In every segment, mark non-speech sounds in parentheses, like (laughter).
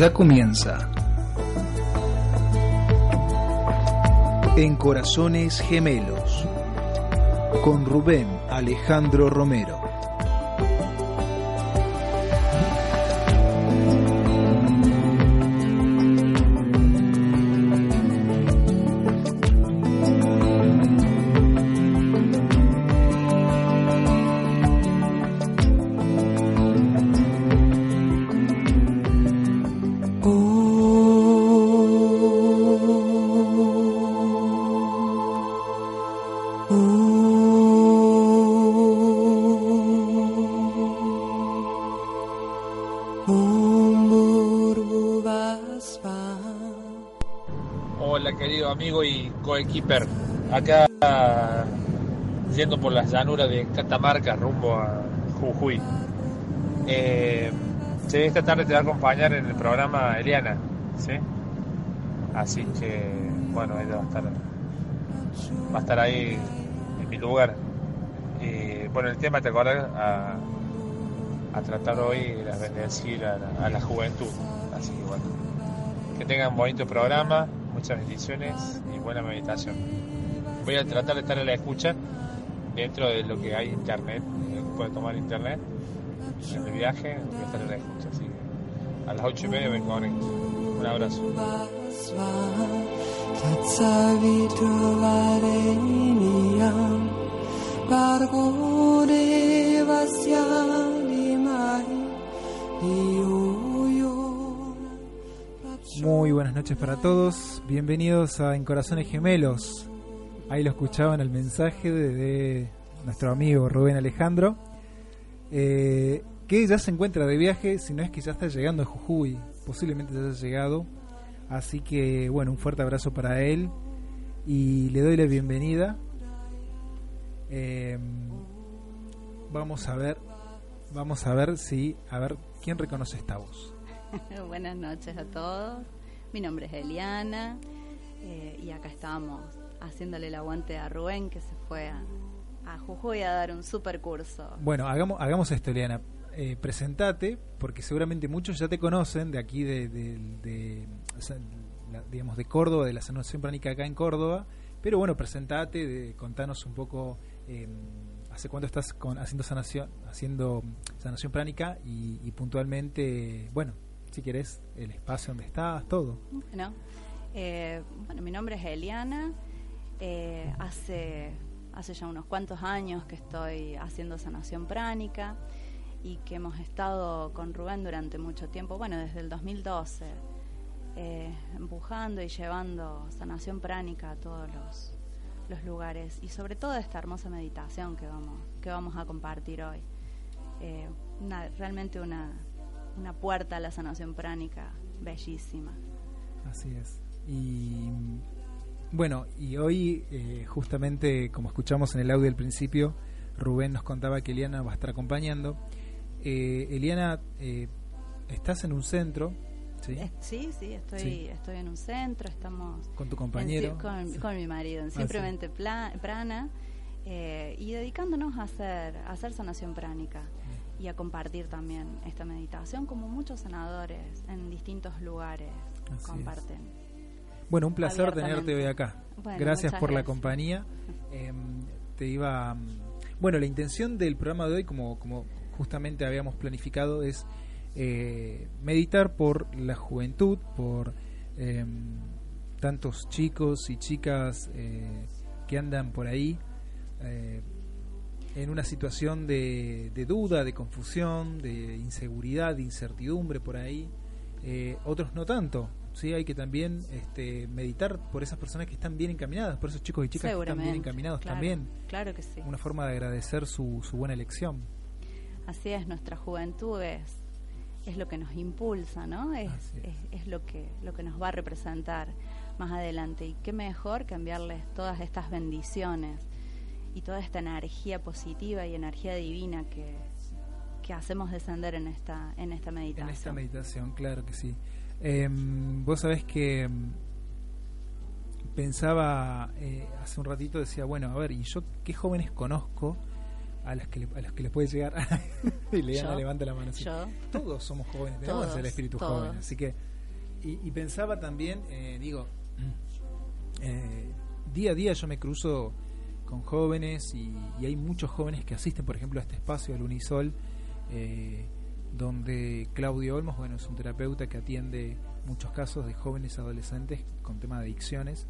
ya comienza. En Corazones Gemelos, con Rubén Alejandro Romero. Y coequiper, acá yendo por las llanuras de Catamarca rumbo a Jujuy. Eh, esta tarde te va a acompañar en el programa Eliana, ¿sí? Así que, bueno, ella va a estar, ahí en mi lugar. Y bueno, el tema, ¿te acuerdas? A, tratar hoy era bendecir a la, a la juventud. Así que bueno, que tengan un bonito programa, muchas bendiciones y buena meditación. Voy a tratar de estar a la escucha dentro de lo que hay internet, eh, puede tomar internet en el viaje, voy a estar a la escucha. Así que a las ocho y media me conecto. Un abrazo. Muy buenas noches para todos, bienvenidos a En Corazones Gemelos. Ahí lo escuchaban el mensaje de, nuestro amigo Rubén Alejandro, eh, que ya se encuentra de viaje, si no es que ya está llegando a Jujuy, posiblemente ya haya llegado. Así que bueno, un fuerte abrazo para él y le doy la bienvenida. Eh, vamos a ver, vamos a ver si, a ver quién reconoce esta voz. (laughs) Buenas noches a todos. Mi nombre es Eliana eh, y acá estamos haciéndole el aguante a Rubén que se fue a, a Jujuy a dar un super curso. Bueno, hagamos, hagamos esto, Eliana. Eh, presentate, porque seguramente muchos ya te conocen de aquí, de, digamos, de Córdoba, de la sanación pránica acá en Córdoba. Pero bueno, presentate, contanos un poco eh, hace cuánto estás con, haciendo sanación, haciendo sanación pránica y, y puntualmente, bueno, si querés, el espacio donde estás, todo. Bueno, eh, bueno, mi nombre es Eliana. Eh, hace, hace ya unos cuantos años que estoy haciendo sanación pránica y que hemos estado con Rubén durante mucho tiempo, bueno, desde el 2012, eh, empujando y llevando sanación pránica a todos los, los lugares y sobre todo esta hermosa meditación que vamos, que vamos a compartir hoy. Realmente una, una puerta a la sanación pránica bellísima. Así es. Y bueno, y hoy eh, justamente, como escuchamos en el audio al principio, Rubén nos contaba que Eliana va a estar acompañando. Eh, Eliana, eh, estás en un centro, ¿sí? Eh, Sí, sí, estoy, Sí. estoy en un centro, estamos Con tu compañero. con, con mi marido, en Ah, sí. simplemente prana eh, y dedicándonos a hacer, a hacer sanación pránica y a compartir también esta meditación como muchos sanadores en distintos lugares Así comparten. Bueno, un placer tenerte hoy acá. Bueno, gracias por la compañía. (laughs) Em, te iba. mm, Bueno, la intención del programa de hoy, como, como justamente habíamos planificado, es eh, meditar por la juventud, por em, tantos chicos y chicas eh, que andan por ahí eh, en una situación de, de duda, de confusión, de inseguridad, de incertidumbre por ahí. Eh, otros no tanto. Sí, hay que también este, meditar por esas personas que están bien encaminadas, por esos chicos y chicas que están bien encaminados claro, también. Claro que sí. Una forma de agradecer su, su buena elección. Así es, nuestra juventud es, es lo que nos impulsa, ¿no? Es. es- es lo, que, lo que nos va a representar más adelante. Y qué mejor que enviarles todas estas bendiciones y toda esta energía positiva y energía divina que, que hacemos descender en esta, en esta meditación. En esta meditación, claro que sí. Em, vos sabés que em, pensaba eh, hace un ratito, decía, bueno, a ver, ¿y yo qué jóvenes conozco a las que, le- a los que les puede llegar? (laughs) y Leana Yo, levanta la mano. así. yo. Todos somos jóvenes, (laughs) tenemos Todos, el espíritu todos. joven, así que y, pensaba también, eh, digo, eh, día a día yo me cruzo con jóvenes y, hay muchos jóvenes que asisten, por ejemplo, a este espacio del Unisol, eh, donde Claudio Olmos, bueno, es un terapeuta que atiende muchos casos de jóvenes adolescentes con tema de adicciones.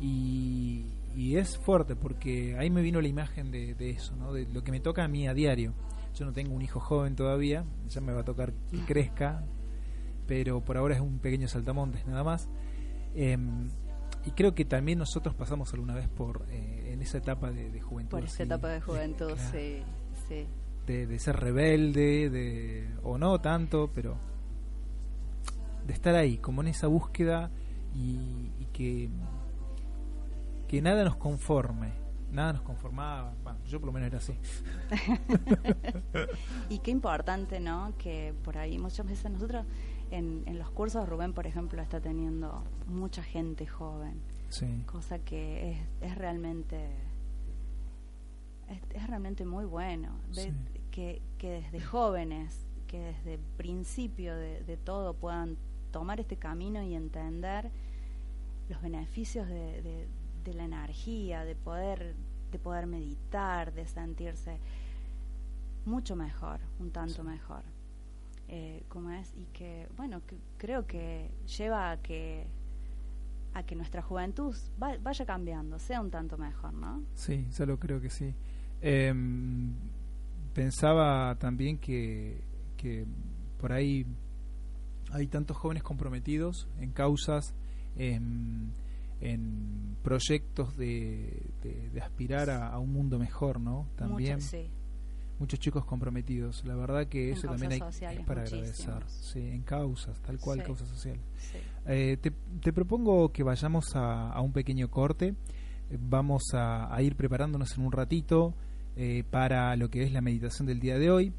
Y, es fuerte porque ahí me vino la imagen de, eso, ¿no? de lo que me toca a mí a diario. Yo no tengo un hijo joven todavía, ya me va a tocar que crezca, pero por ahora es un pequeño saltamontes nada más. Em, y creo que también nosotros pasamos alguna vez por eh, en esa etapa de, juventud. Por esa etapa de juventud, sí, sí. De, ser rebelde, de o no tanto, pero de estar ahí, como en esa búsqueda y, que que nada nos conforme, nada nos conformaba, bueno, yo por lo menos era así. (laughs) y qué importante, ¿no? Que por ahí muchas veces nosotros en, en los cursos Rubén, por ejemplo, está teniendo mucha gente joven, cosa que es, es realmente es, realmente muy bueno. Que, que desde jóvenes, que desde el principio de, todo puedan tomar este camino y entender los beneficios de, de, la energía, de poder, de poder meditar, de sentirse mucho mejor, un tanto mejor eh, como es y que bueno creo que lleva a que a que nuestra juventud vaya cambiando sea un tanto mejor no sí solo creo que sí. Em, pensaba también que que por ahí hay tantos jóvenes comprometidos en causas en, en proyectos de, de, aspirar a, un mundo mejor, ¿no? También muchos chicos comprometidos. La verdad que eso también hay, es para agradecer. Sí, en causas, tal cual, causas sociales. Eh, te, propongo que vayamos a, un pequeño corte. Vamos a, ir preparándonos en un ratito eh, para lo que es la meditación del día de hoy.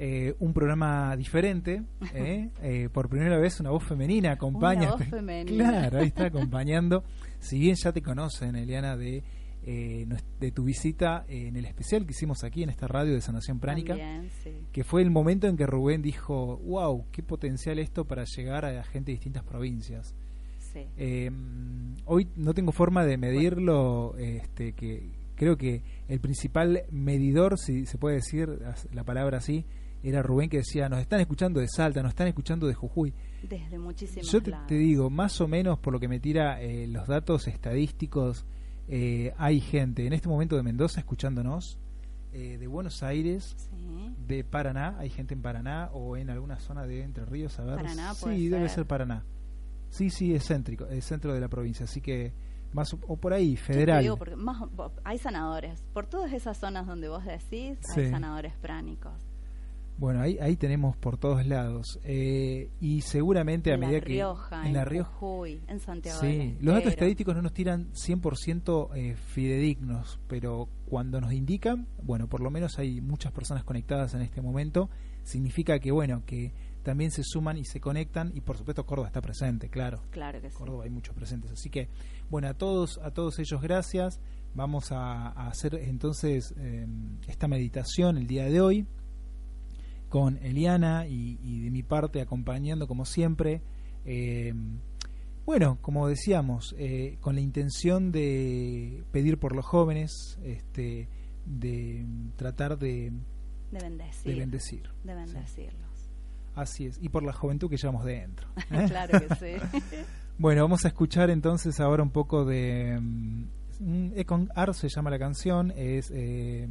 Eh, un programa diferente, (laughs) por primera vez una voz femenina acompaña. Una voz femenina. Claro, ahí está (laughs) acompañando. Si bien ya te conocen, Eliana, de eh, de tu visita en el especial que hicimos aquí en esta radio de Sanación Pránica, que fue el momento en que Rubén dijo, wow, qué potencial esto para llegar a gente de distintas provincias. Eh, hoy no tengo forma de medirlo, este, que creo que el principal medidor, si se puede decir la palabra así, era Rubén que decía, nos están escuchando de Salta, nos están escuchando de Jujuy. Desde muchísimos Yo te, digo, más o menos por lo que me tira eh, los datos estadísticos, eh, hay gente en este momento de Mendoza escuchándonos, eh, de Buenos Aires, de Paraná, hay gente en Paraná o en alguna zona de Entre Ríos, a ver. Paraná, sí, debe ser Paraná. Sí, sí, es céntrico, es centro de la provincia, así que más o, por ahí, federal. porque más, hay sanadores, por todas esas zonas donde vos decís, hay sanadores pránicos. Bueno, ahí, ahí tenemos por todos lados. Eh, y seguramente a medida que. en La Rioja. en Santiago. Sí, los datos estadísticos no nos tiran 100% eh, fidedignos, pero cuando nos indican, bueno, por lo menos hay muchas personas conectadas en este momento, significa que, bueno, que también se suman y se conectan y por supuesto Córdoba está presente, claro. Claro que Córdoba hay muchos presentes, así que bueno, a todos a todos ellos gracias. Vamos a, hacer entonces eh, esta meditación el día de hoy con Eliana y, de mi parte acompañando como siempre. Eh, bueno, como decíamos, eh, con la intención de pedir por los jóvenes, este, de tratar de, de bendecir. De, bendecir, de bendecirlos. Así es, y por la juventud que llevamos dentro. (laughs) claro que sí. (laughs) bueno, vamos a escuchar entonces ahora un poco de... Um, Econ Art se llama la canción, es... Eh,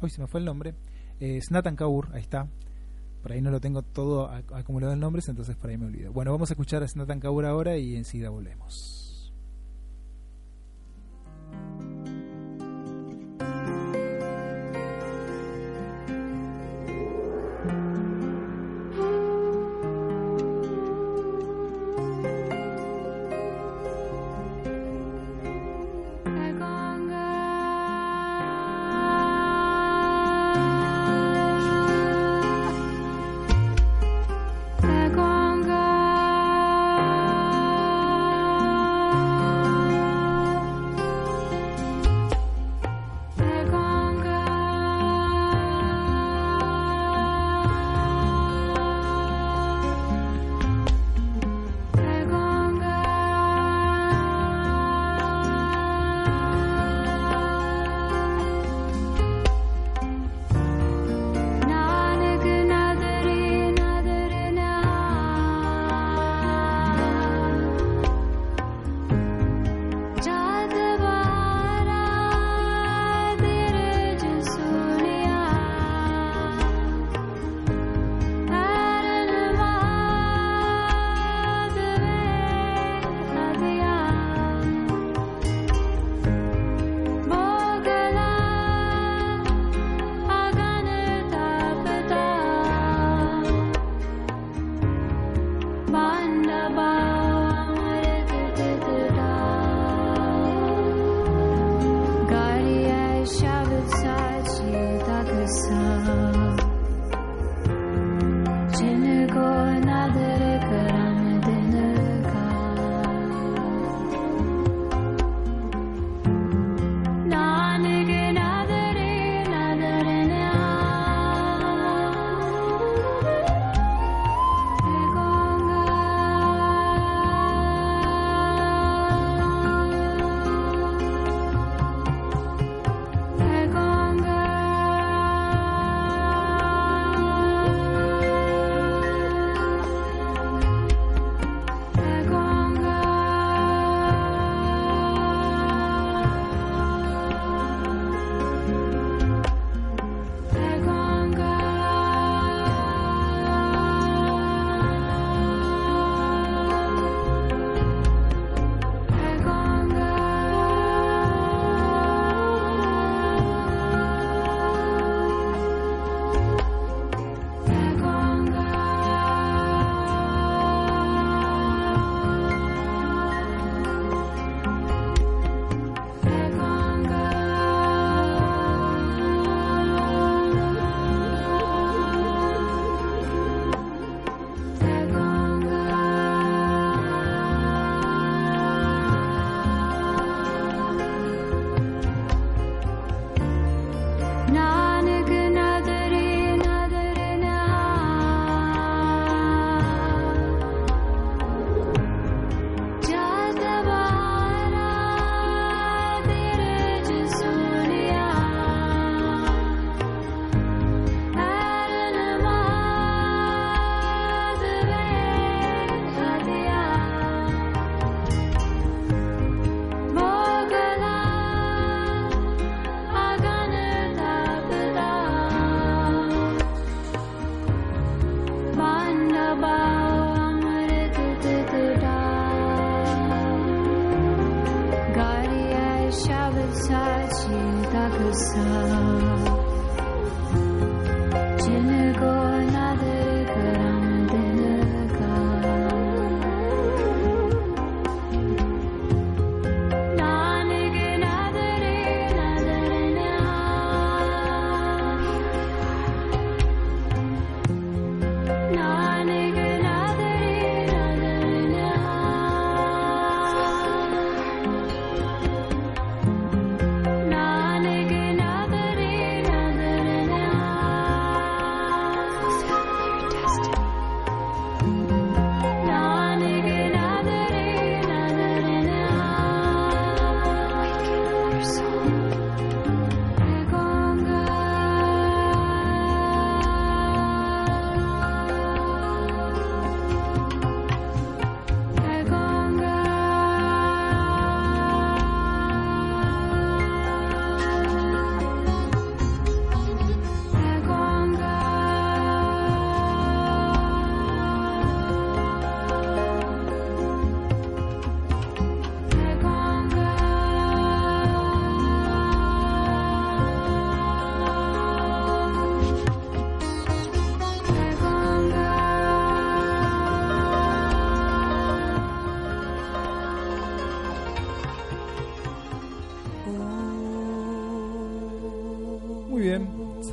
hoy se me fue el nombre eh, Snatan Kaur, ahí está. Por ahí no lo tengo todo acumulado en nombres, entonces por ahí me olvido. Bueno, vamos a escuchar a Snatan Kaur ahora y enseguida volvemos.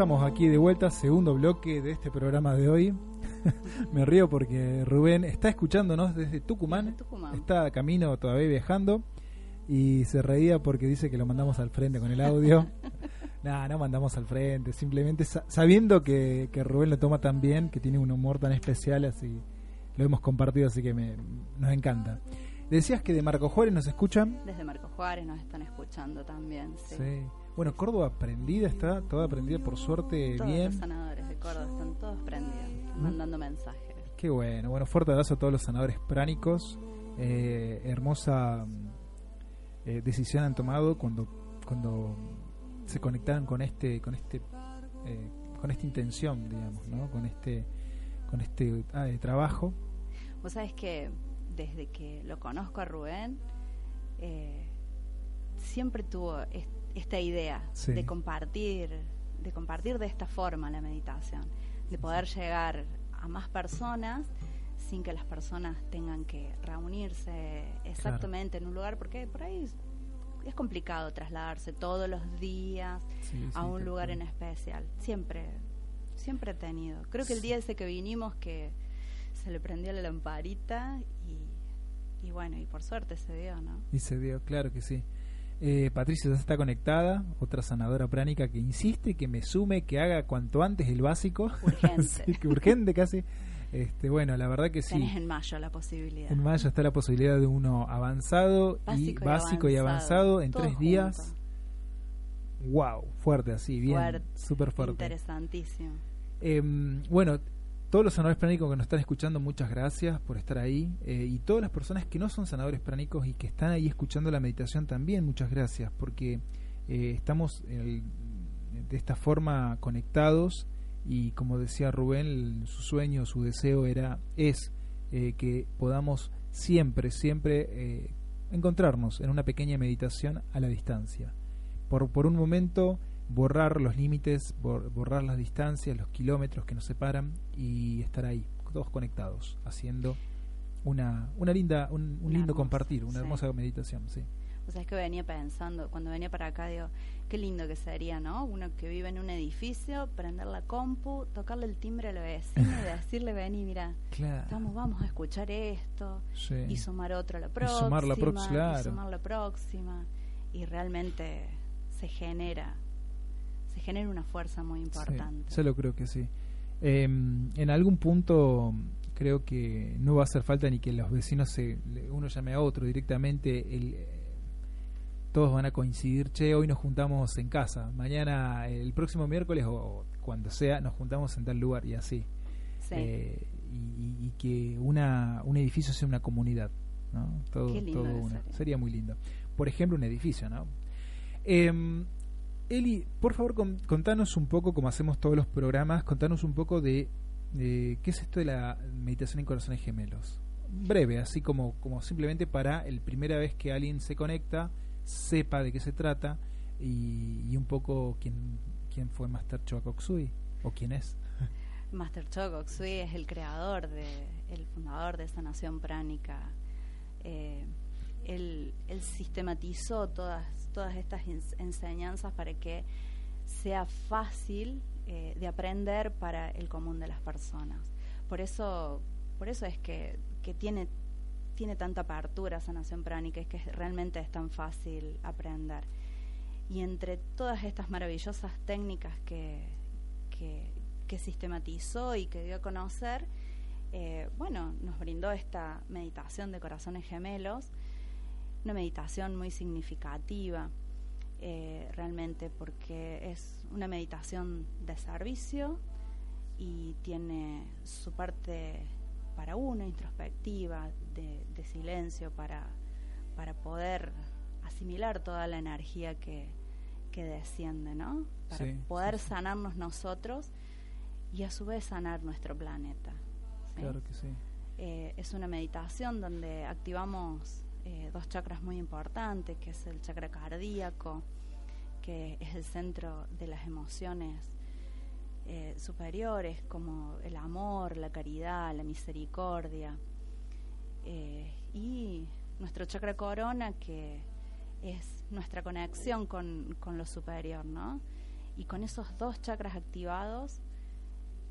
Estamos aquí de vuelta, segundo bloque de este programa de hoy. (laughs) Me río porque Rubén está escuchándonos desde Tucumán, está camino todavía viajando y se reía porque dice que lo mandamos al frente con el audio. (laughs) Nada, no mandamos al frente, simplemente sabiendo que, que, Rubén lo toma tan bien, que tiene un humor tan especial, así lo hemos compartido, así que me, nos encanta. Decías que de Marco Juárez nos escuchan. Desde Marco Juárez nos están escuchando también, sí. sí. Bueno, Córdoba aprendida está, toda aprendida por suerte todos bien. Los sanadores de Córdoba están todos prendidos, mandando mensajes. Qué bueno, bueno, fuerte abrazo a todos los sanadores pránicos. Eh, hermosa eh, decisión han tomado cuando cuando se conectaron con este con este eh, con esta intención, digamos, ¿no? Con este con este ah, trabajo. Vos sabés que desde que lo conozco a Rubén siempre tuvo este esta idea de compartir, de compartir de esta forma la meditación, de poder llegar a más personas sin que las personas tengan que reunirse exactamente en un lugar, porque por ahí es complicado trasladarse todos los días a un lugar en especial. Siempre, siempre he tenido. Creo que el día ese que vinimos que se le prendió la lamparita y, y bueno, y por suerte se dio, ¿no? Y se dio, claro que sí. Eh, Patricia ya está conectada, otra sanadora pránica que insiste que me sume, que haga cuanto antes el básico. Urgente. (laughs) que urgente casi. Este, bueno, la verdad que sí. Tenés en mayo la posibilidad. En mayo está la posibilidad de uno avanzado y básico y avanzado, en tres días. Wow, fuerte así, bien, súper fuerte. Interesantísimo. Em, bueno, todos los sanadores pránicos que nos están escuchando, muchas gracias por estar ahí. Eh, y todas las personas que no son sanadores pránicos y que están ahí escuchando la meditación también, muchas gracias, porque eh, estamos de esta forma conectados y como decía Rubén, su sueño, su deseo era es eh, que podamos siempre, siempre encontrarnos en una pequeña meditación a la distancia. Por, por un momento borrar los límites, borrar las distancias, los kilómetros que nos separan y estar ahí, todos conectados, haciendo una, una linda, un, lindo compartir, una hermosa meditación, sí. O sea, es que venía pensando, cuando venía para acá, digo, qué lindo que sería, ¿no? Uno que vive en un edificio, prender la compu, tocarle el timbre al vecino y (laughs) decirle, vení, mira, vamos, vamos a escuchar esto, y sumar otro a la próxima, y sumar la, próxima, y sumar la próxima, y realmente se genera se genera una fuerza muy importante. Sí, yo lo creo que sí. Em, en algún punto creo que no va a hacer falta ni que los vecinos se uno llame a otro directamente el, eh, todos van a coincidir che hoy nos juntamos en casa mañana el próximo miércoles o, cuando sea nos juntamos en tal lugar y así sí. Eh, y, que una un edificio sea una comunidad ¿no? todo, todo sería muy lindo por ejemplo un edificio no eh, Eli, por favor, contanos un poco, como hacemos todos los programas, contanos un poco de, qué es esto de la meditación en corazones gemelos. Breve, así como, simplemente para el primera vez que alguien se conecta, sepa de qué se trata y, un poco quién, quién fue Master Chokoksui o quién es. (laughs) Master Chokoksui es el creador, de, el fundador de esa nación pránica. Eh, él, sistematizó todas, todas estas enseñanzas para que sea fácil eh, de aprender para el común de las personas. Por eso, por eso es que, que tiene, tiene tanta apertura esa nación pránica, es que realmente es tan fácil aprender. Y entre todas estas maravillosas técnicas que, que, sistematizó y que dio a conocer, eh, bueno, nos brindó esta meditación de corazones gemelos, una meditación muy significativa eh, realmente porque es una meditación de servicio y tiene su parte para uno, introspectiva, de, silencio, para, para poder asimilar toda la energía que, que desciende, ¿no? Para poder sanarnos nosotros y a su vez sanar nuestro planeta. Claro que sí. Eh, es una meditación donde activamos eh, dos chakras muy importantes, que es el chakra cardíaco, que es el centro de las emociones eh, superiores, como el amor, la caridad, la misericordia, y nuestro chakra corona, que es nuestra conexión con, con lo superior, ¿no? Y con esos dos chakras activados,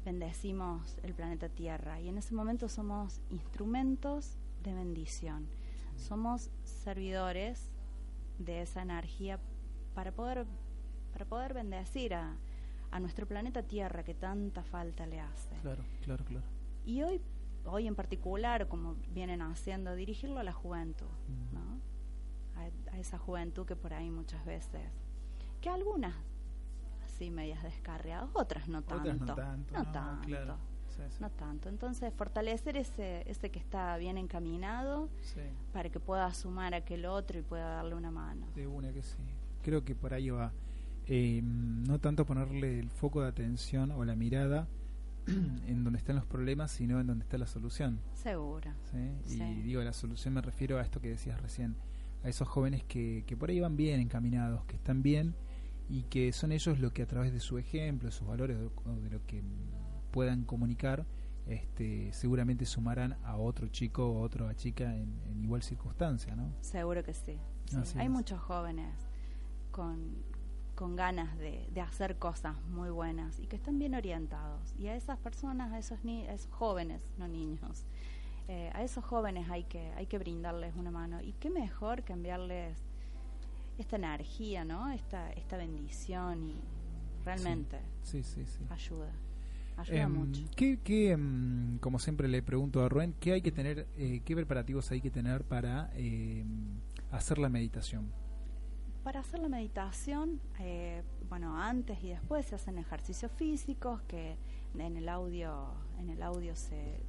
bendecimos el planeta Tierra y en ese momento somos instrumentos de bendición. Somos servidores de esa energía para poder para poder bendecir a, a nuestro planeta Tierra que tanta falta le hace. Claro, claro, claro. Y hoy hoy en particular, como vienen haciendo, dirigirlo a la juventud, ¿no? a, esa juventud que por ahí muchas veces, que algunas así medias descarriadas, otras no tanto. no tanto. No, tanto. No tanto. Entonces, fortalecer ese, ese que está bien encaminado para que pueda sumar a aquel otro y pueda darle una mano. De una que sí. Creo que por ahí va. Eh, no tanto ponerle el foco de atención o la mirada (clears throat) en donde están los problemas, sino en donde está la solución. Seguro. Y digo, la solución me refiero a esto que decías recién a esos jóvenes que, que por ahí van bien encaminados, que están bien y que son ellos los que a través de su ejemplo, de sus valores, de, lo que puedan comunicar, este, seguramente sumarán a otro chico o a otra chica en, igual circunstancia, ¿no? Seguro que sí. Hay muchos jóvenes con, con ganas de, de, hacer cosas muy buenas y que están bien orientados. Y a esas personas, a esos, ni a esos jóvenes, no niños, eh, a esos jóvenes hay que, hay que brindarles una mano. Y qué mejor que enviarles esta energía, ¿no? Esta, esta bendición y realmente sí, sí, sí, ayuda. Ayuda em, mucho. ¿qué, qué, em, como siempre le pregunto a Rubén, ¿qué hay que tener, eh, qué preparativos hay que tener para em, hacer la meditación? Para hacer la meditación, eh, bueno, antes y después se hacen ejercicios físicos que en el audio, en el audio se,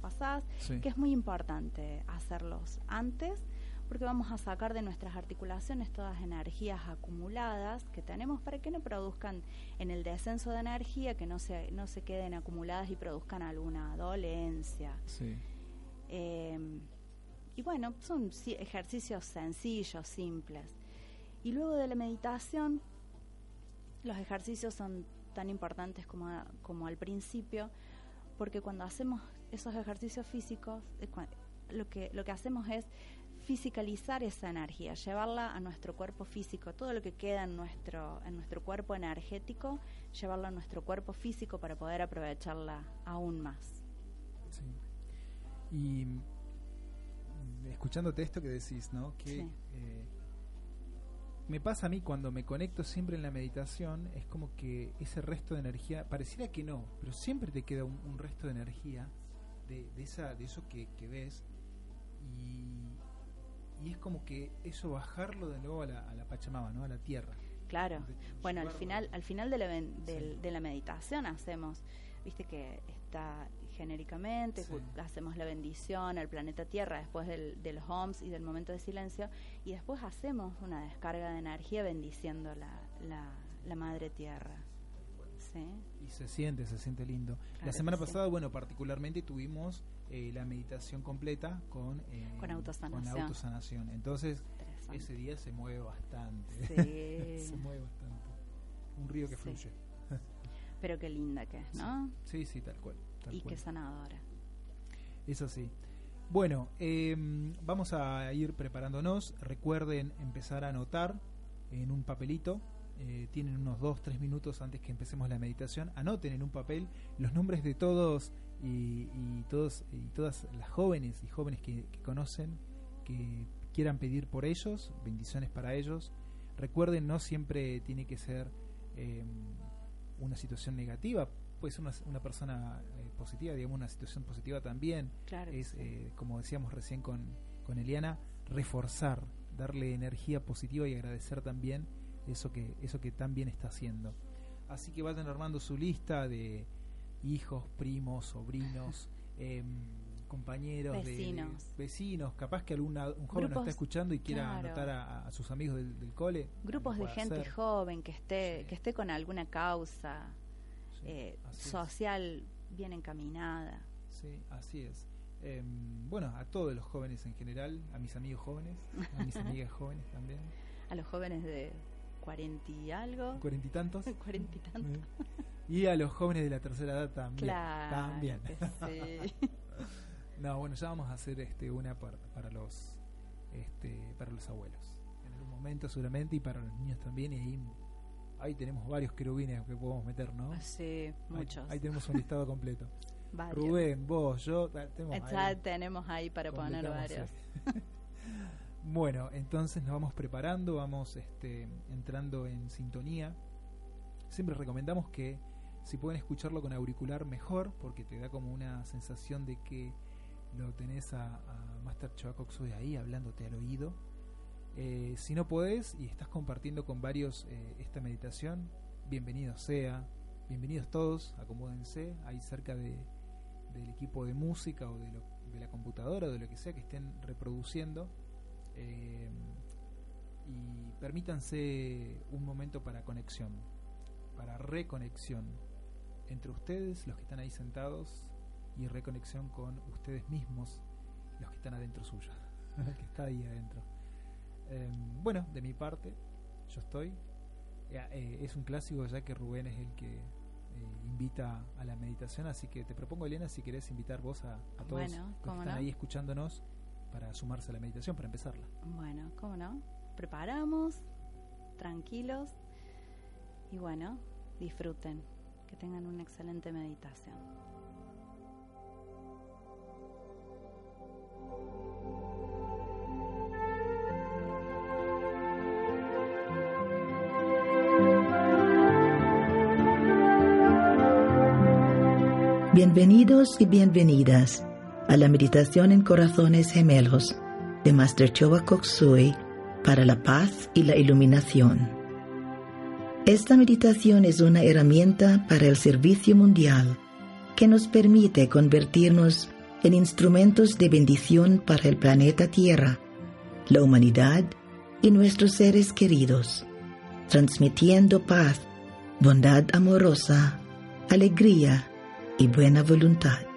pasadas, que es muy importante hacerlos antes porque vamos a sacar de nuestras articulaciones todas las energías acumuladas que tenemos para que no produzcan en el descenso de energía, que no se, no se queden acumuladas y produzcan alguna dolencia. Em, y bueno, son ejercicios sencillos, simples. Y luego de la meditación, los ejercicios son tan importantes como, como al principio, porque cuando hacemos esos ejercicios físicos, lo que, lo que hacemos es fisicalizar esa energía, llevarla a nuestro cuerpo físico, todo lo que queda en nuestro, en nuestro cuerpo energético, llevarlo a nuestro cuerpo físico para poder aprovecharla aún más. Sí. Y mm, escuchándote esto que decís, ¿no? Que eh, me pasa a mí cuando me conecto siempre en la meditación, es como que ese resto de energía, pareciera que no, pero siempre te queda un, resto de energía de, esa, de eso que, ves y, y, es como que eso bajarlo de nuevo a la, a la Pachamama, ¿no? a la tierra. Claro. Bueno, al final, al final de la, de la meditación hacemos, viste que está genéricamente, hacemos la bendición al planeta Tierra después del, de los homes y del momento de silencio, y después hacemos una descarga de energía bendiciendo la, la, madre Tierra. ¿Sí? Y se siente, se siente lindo. la semana pasada, bueno, particularmente tuvimos eh, la meditación completa con, eh, con autosanación. autosanación. Entonces, Ese día se mueve bastante. Sí. (laughs) se mueve bastante. Un río que Sí. fluye. (laughs) Pero qué linda que es, ¿no? Sí, sí, tal cual. tal Y cual. qué sanadora. Eso sí. Bueno, em, vamos a ir preparándonos. Recuerden empezar a anotar en un papelito. Eh, tienen unos 2-3 minutos antes que empecemos la meditación. Anoten en un papel los nombres de todos y, y todos y todas las jóvenes y jóvenes que, que conocen, que quieran pedir por ellos, bendiciones para ellos. Recuerden, no siempre tiene que ser em, una situación negativa, puede ser una, una persona eh, positiva, digamos, una situación positiva también. Claro. Es, sí. eh, como decíamos recién con, con Eliana, reforzar, darle energía positiva y agradecer también eso que, eso que tan bien está haciendo. Así que vayan armando su lista de hijos, primos, sobrinos, (laughs) em, compañeros, de- Vecinos. de, vecinos. Capaz que alguna, un joven nos Grupos, está escuchando y quiera claro. anotar a, a sus amigos del, del cole. Grupos de gente hacer. joven que esté, Sí. que esté con alguna causa Sí, eh, es. social bien encaminada. Sí, así es. Em, bueno, a todos los jóvenes en general, a mis amigos jóvenes, a mis (laughs) amigas jóvenes también, A los jóvenes de cuarenta y algo, cuarenta y tantos. (laughs) cuarenta y tanto. Eh, Y a los jóvenes de la tercera edad también. Claro. También. que sí. (laughs) No, bueno, ya vamos a hacer este una para, para los este, para los abuelos. En algún momento seguramente y para los niños también y ahí, ahí tenemos varios querubines que podemos meter, ¿no? Sí, Ahí- muchos. Ahí, tenemos un listado completo. (laughs) varios. Rubén, vos, yo, ta- tenemos Ya ahí. tenemos ahí para poner varios. Bueno, entonces nos vamos preparando, vamos este, entrando en sintonía. Siempre recomendamos que si pueden escucharlo con auricular mejor, porque te da como una sensación de que lo tenés a, a Master Choacoxue ahí hablándote al oído. Eh, si no podés y estás compartiendo con varios eh, esta meditación, bienvenido sea, bienvenidos todos, acomódense ahí cerca de, del equipo de música o de, lo- de la computadora o de lo que sea que estén reproduciendo. Eh, y permítanse un momento para conexión, para reconexión entre ustedes, los que están ahí sentados, y reconexión con ustedes mismos, los que están adentro suyo, (laughs) que está ahí adentro. Eh, bueno, de mi parte, yo estoy. Eh, eh, es un clásico ya que Rubén es el que eh, invita a la meditación, así que te propongo, Elena, si querés invitar vos a, a todos Bueno, los que están no. ahí escuchándonos para sumarse a la meditación, para empezarla. Bueno, ¿cómo no? Preparamos, tranquilos y bueno, disfruten, que tengan una excelente meditación. Bienvenidos y bienvenidas a la meditación en corazones gemelos de Master Choa Koksui para la paz y la iluminación. Esta meditación es una herramienta para el servicio mundial que nos permite convertirnos en instrumentos de bendición para el planeta Tierra, la humanidad y nuestros seres queridos, transmitiendo paz, bondad amorosa, alegría y buena voluntad.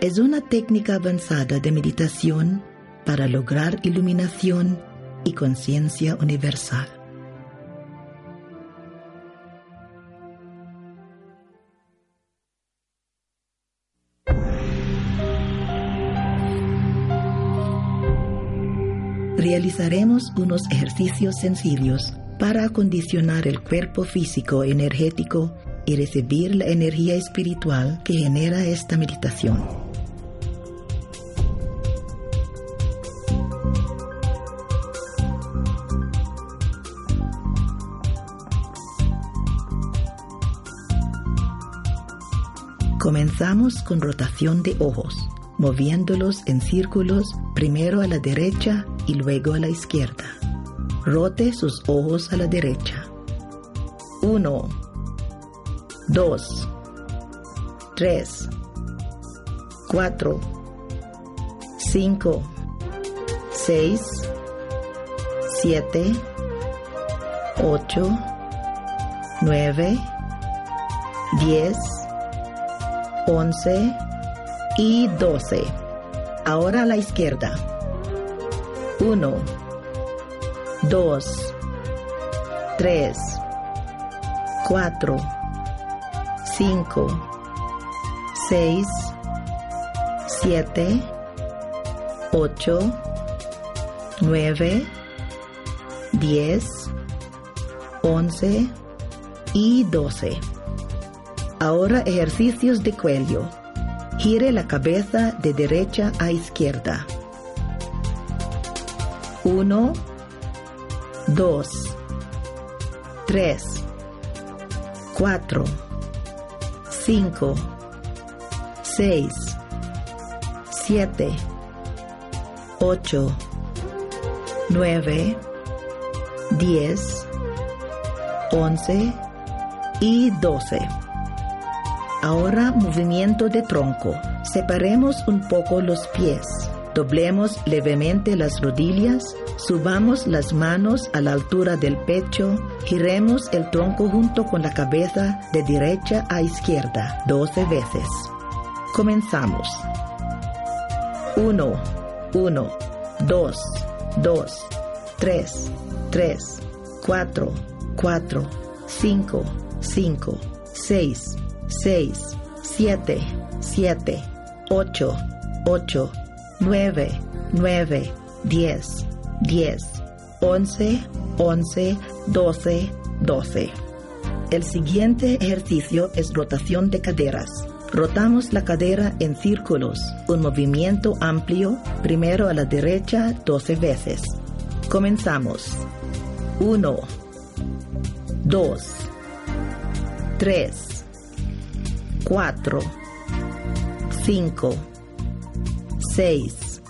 Es una técnica avanzada de meditación para lograr iluminación y conciencia universal. Realizaremos unos ejercicios sencillos para acondicionar el cuerpo físico energético y recibir la energía espiritual que genera esta meditación. Comenzamos con rotación de ojos, moviéndolos en círculos primero a la derecha y luego a la izquierda. Rote sus ojos a la derecha. 1, 2, 3, 4, 5, 6, 7, 8, 9, 10, 11 y 12. Ahora a la izquierda. 1, dos, tres, cuatro, cinco, seis, siete, ocho, nueve, diez, once y doce. Ahora ejercicios de cuello. Gire la cabeza de derecha a izquierda. Uno, dos, tres, cuatro, cinco, seis, siete, ocho, nueve, diez, once y doce. Ahora movimiento de tronco. Separemos un poco los pies. Doblemos levemente las rodillas, subamos las manos a la altura del pecho, giremos el tronco junto con la cabeza de derecha a izquierda 12 veces. Comenzamos. 1, 1, 2, 2, 3, 3, 4, 4, 5, 5, 6, 6, 7, 7, 8, 8, 9, 9, 10, 10, 11, 11, 12, 12. El siguiente ejercicio es rotación de caderas. Rotamos la cadera en círculos, un movimiento amplio, primero a la derecha 12 veces. Comenzamos. 1, 2, 3, 4, 5, 6,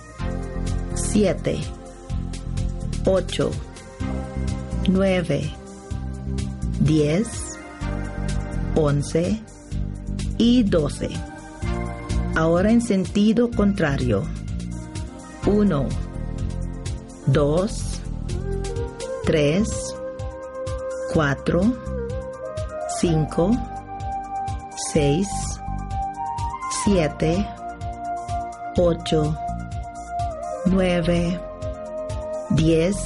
7, 8, 9, 10, 11 y 12. Ahora en sentido contrario. 1, 2, 3, 4, 5, 6, 7, 8, 9, 10,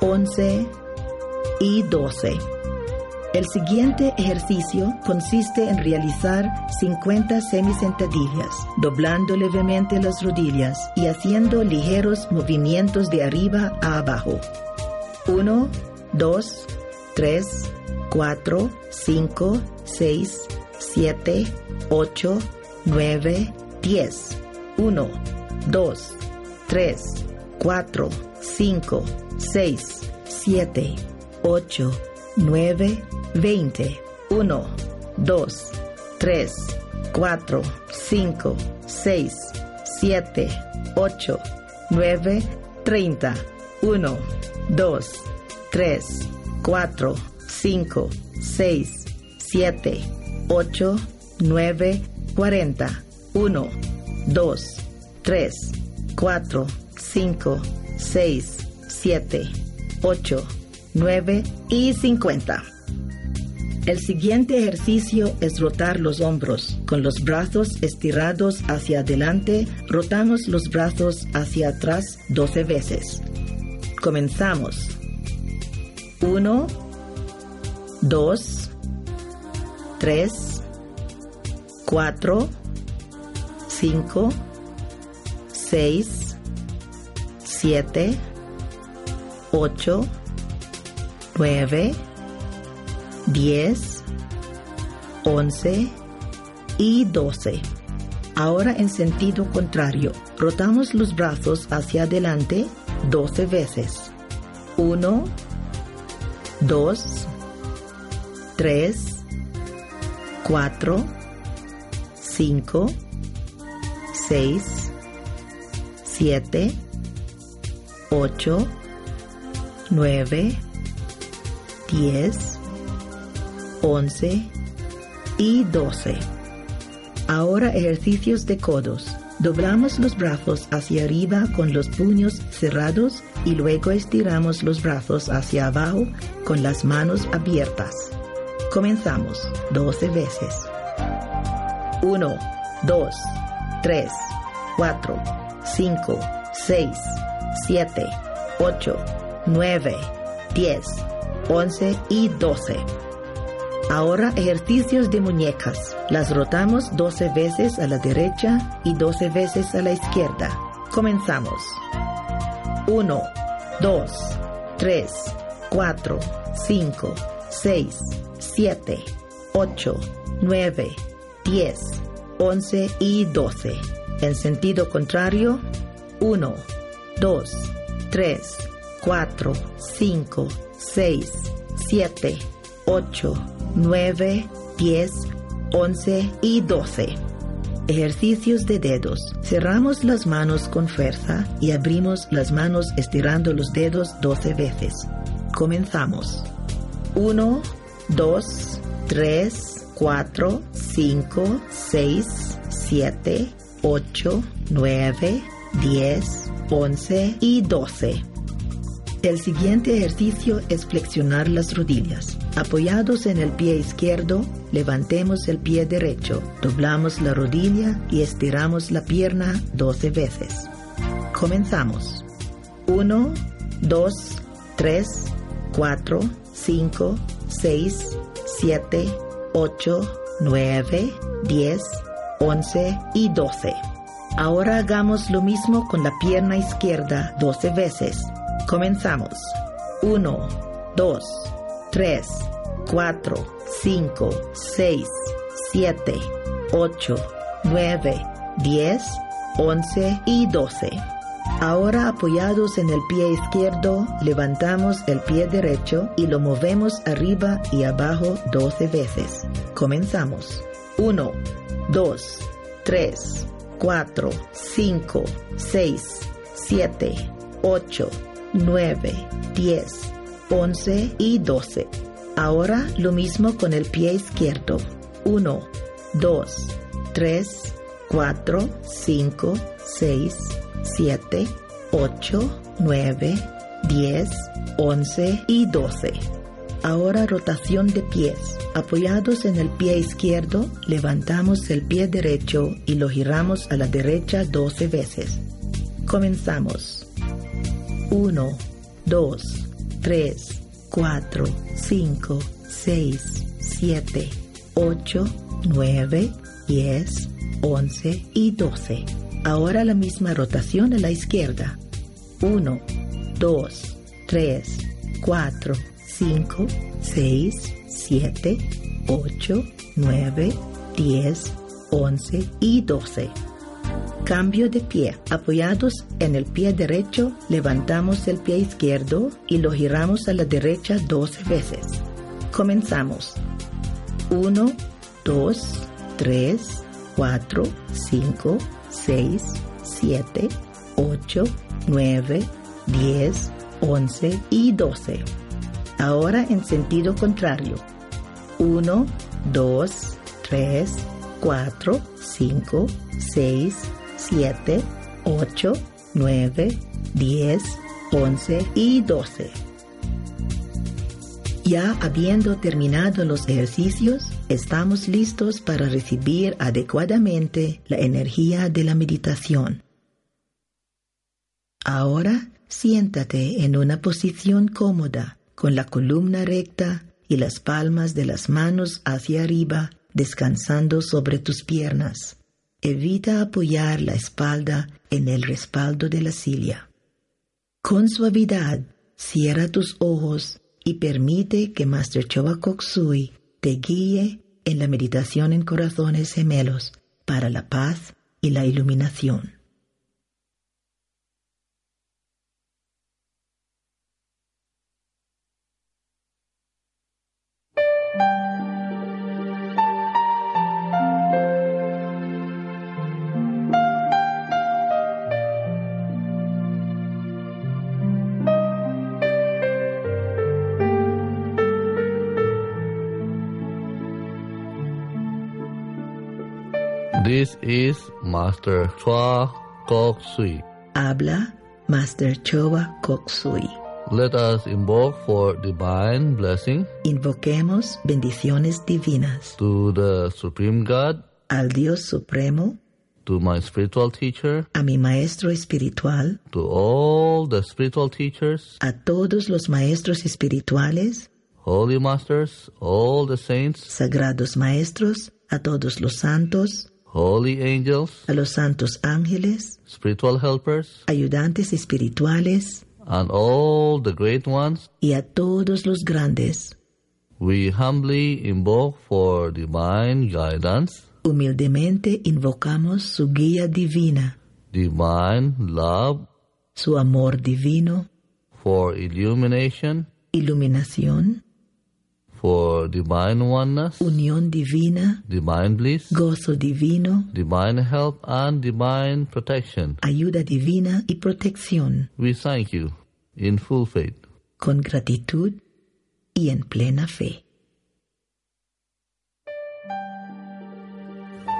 11 y 12. El siguiente ejercicio consiste en realizar 50 semisentadillas, doblando levemente las rodillas y haciendo ligeros movimientos de arriba a abajo. 1, 2, 3, 4, 5, 6, 7, 8, 9, 10. 1, 2, 3, 4, 5, 6, 7, 8, 9, 20. 1, 2, 3, 4, 5, 6, 7, 8, 9, 30. 1, 2, 3, 4, 5, 6, 7, 8, 9, 40. 1, 2, 3, 4, 5, 6, 7, 8, 9 y 50. El siguiente ejercicio es rotar los hombros. Con los brazos estirados hacia adelante, rotamos los brazos hacia atrás 12 veces. Comenzamos. 1, 2, 3, 4, 5, 6, 7, 8, 9, 10, 11 y 12. Ahora en sentido contrario, rotamos los brazos hacia adelante 12 veces. 1, 2, 3, 4, 5, 6, 7, 8, 9, 10, 11 y 12. Ahora ejercicios de codos. Doblamos los brazos hacia arriba con los puños cerrados y luego estiramos los brazos hacia abajo con las manos abiertas. Comenzamos 12 veces. 1, 2, 3, 4, 5, 6, 7, 8, 9, 10, 11 y 12. Ahora ejercicios de muñecas. Las rotamos 12 veces a la derecha y 12 veces a la izquierda. Comenzamos. 1, 2, 3, 4, 5, 6, 7, 8, 9, 10, 11 y 12. En sentido contrario, 1, 2, 3, 4, 5, 6, 7, 8, 9, 10, 11 y 12. Ejercicios de dedos. Cerramos las manos con fuerza y abrimos las manos estirando los dedos 12 veces. Comenzamos. 1, 2, 3, 4, 5, 6, 7, 8, 9, 10, 11 y 12. El siguiente ejercicio es flexionar las rodillas. Apoyados en el pie izquierdo, levantemos el pie derecho, doblamos la rodilla y estiramos la pierna 12 veces. Comenzamos. 1, 2, 3, 4, 5, 6, 7, 8, 9, 10, 11 y 12. Ahora hagamos lo mismo con la pierna izquierda 12 veces. Comenzamos. 1, 2, 3, 4, 5, 6, 7, 8, 9, 10, 11 y 12. Ahora apoyados en el pie izquierdo, levantamos el pie derecho y lo movemos arriba y abajo 12 veces. Comenzamos. 1, 2, 3, 4, 5, 6, 7, 8, 9, 10, 11 y 12. Ahora lo mismo con el pie izquierdo. 1, 2, 3, 4, 5, 6, 7, 8, 9, 10, 11 y 12. Ahora rotación de pies. Apoyados en el pie izquierdo, levantamos el pie derecho y lo giramos a la derecha 12 veces. Comenzamos. 1, 2, 3, 4, 5, 6, 7, 8, 9, 10, 11 y 12. Ahora la misma rotación a la izquierda. 1, 2, 3, 4, 5, 6, 7, 8, 9, 10, 11 y 12. Cambio de pie. Apoyados en el pie derecho, levantamos el pie izquierdo y lo giramos a la derecha 12 veces. Comenzamos. 1, 2, 3, 4, 5, 6, 7, 8, 9, 10, 11 y 12. Ahora en sentido contrario. 1, 2, 3, 4, 5, 6, 7, 8, 9, 10, 11 y 12. Ya habiendo terminado los ejercicios, estamos listos para recibir adecuadamente la energía de la meditación. Ahora siéntate en una posición cómoda, con la columna recta y las palmas de las manos hacia arriba, descansando sobre tus piernas. Evita apoyar la espalda en el respaldo de la silla. Con suavidad, cierra tus ojos y permite que Master Choba Koksui te guíe en la meditación en corazones gemelos para la paz y la iluminación. This is Master Chua Kok Sui. Habla Master Choba Koksui. Let us invoke for divine blessing Invoquemos bendiciones divinas to the Supreme God, al Dios Supremo, to my spiritual teacher, a mi maestro espiritual, to all the spiritual teachers, a todos los maestros espirituales, holy masters, all the saints, sagrados maestros, a todos los santos, holy angels, a los santos ángeles, spiritual helpers, ayudantes espirituales and all the great ones, y a todos los grandes. we humbly invoke for divine guidance, Humildemente invocamos su guía divina, divine love, su amor divino, for illumination, iluminación, for divine oneness, unión divina, divine bliss, gozo divino, divine help, and divine protection. ayuda divina y protección, We thank you in full faith. con gratitud y en plena fe.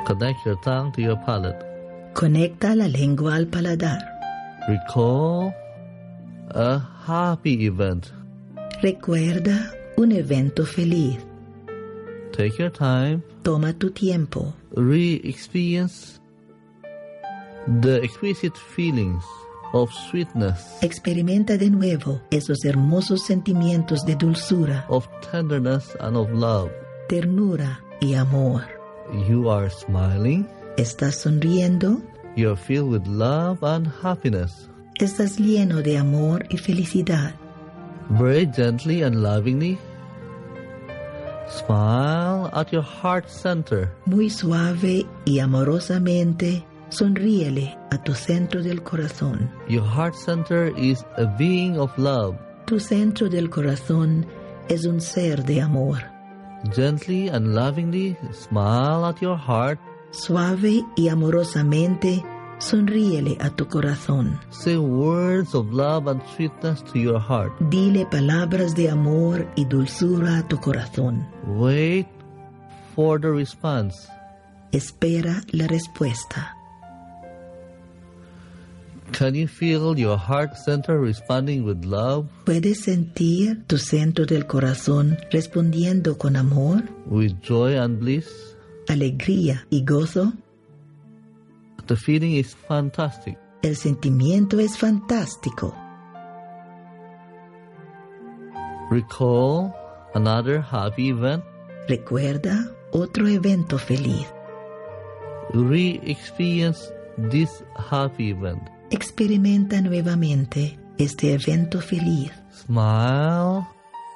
Connect your tongue to your palate. Conecta la lengua al paladar. Recall a happy event. Recuerda un evento feliz. Take your time, Toma tu tiempo. re experience the exquisite feelings of sweetness, Experimenta de nuevo esos hermosos sentimientos de dulzura, of tenderness, and of love. ternura y amor. You are smiling, Estás sonriendo, you are filled with love and happiness. estás lleno de amor y felicidad. Very gently and lovingly, smile at your heart center. Muy suave y amorosamente, sonríele a tu centro del corazón. Your heart center is a being of love. Tu centro del corazón es un ser de amor. Gently and lovingly smile at your heart. Suave y amorosamente, sonríele a tu corazón. Say words of love and sweetness to your heart. Dile palabras de amor y dulzura a tu corazón. Wait for the response. Espera la respuesta. Can you feel your heart center responding with love, ¿Puedes sentir tu centro del corazón respondiendo con amor, with joy and bliss? alegría y gozo? The feeling is fantastic. El sentimiento es fantástico. Recall another happy event. Recuerda otro evento feliz. Re experience this happy event. Experimenta nuevamente este evento feliz. Smile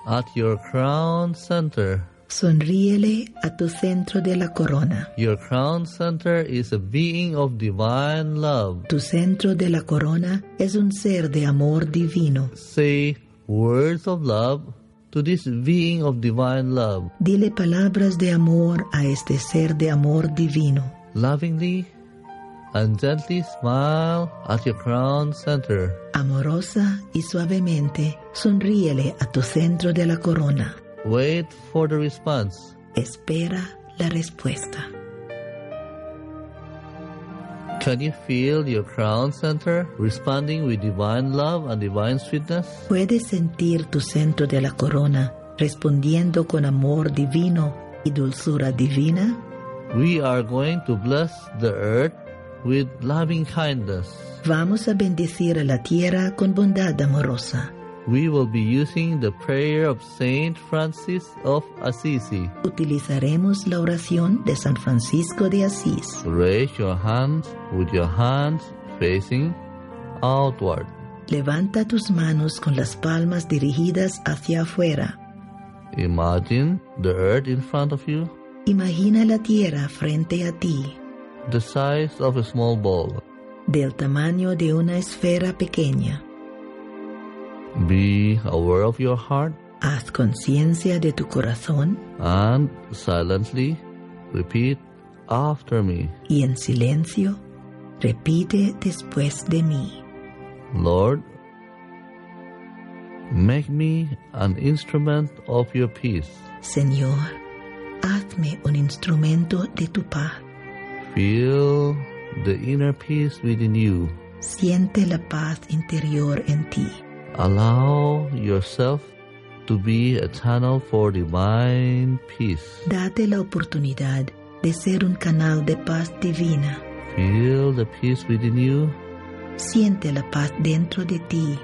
at your crown center. Sonríele a tu centro de la corona. Your crown center is a being of divine love. Tu centro de la corona es un ser de amor divino. Say words of love to this being of divine love. Dile palabras de amor a este ser de amor divino. Lovingly and gently smile at your crown center. Amorosa y suavemente, sonríele a tu centro de la corona. Wait for the response. Espera la respuesta. Can you feel your crown center responding with divine love and divine sweetness? ¿Puedes sentir tu centro de la corona respondiendo con amor divino y dulzura divina? We are going to bless the earth with loving kindness. Vamos a bendecir a la tierra con bondad amorosa. We will be using the prayer of Saint Francis of Assisi. Utilizaremos la oración de San Francisco de Asís. Raise your hands with your hands facing outward. Levanta tus manos con las palmas dirigidas hacia afuera. Imagine the earth in front of you, Imagina la tierra frente a ti, the size of a small ball. del tamaño de una esfera pequeña. Be aware of your heart Haz conciencia de tu corazón and silently repeat after me. y en silencio repite después de mí. Lord, make me an instrument of your peace. Señor, hazme un instrumento de tu paz. Feel the inner peace within you. Siente la paz interior en ti. Allow yourself to be a channel for divine peace. Date la oportunidad de ser un canal de paz divina. Feel the peace within you. Siente la paz dentro de ti.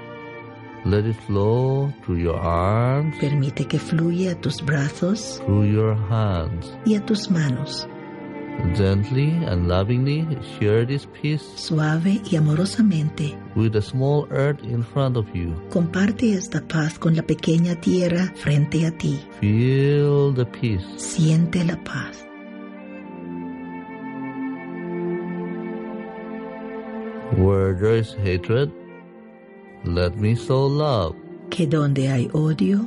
Let it flow through your arms, Permite que fluya a tus brazos through your hands. y a tus manos. Gently and lovingly share this peace Suave y amorosamente, with the small earth in front of you. comparte esta paz con la pequeña tierra frente a ti. Feel the peace. Siente la paz. Where there is hatred, let me sow love. Que donde hay odio,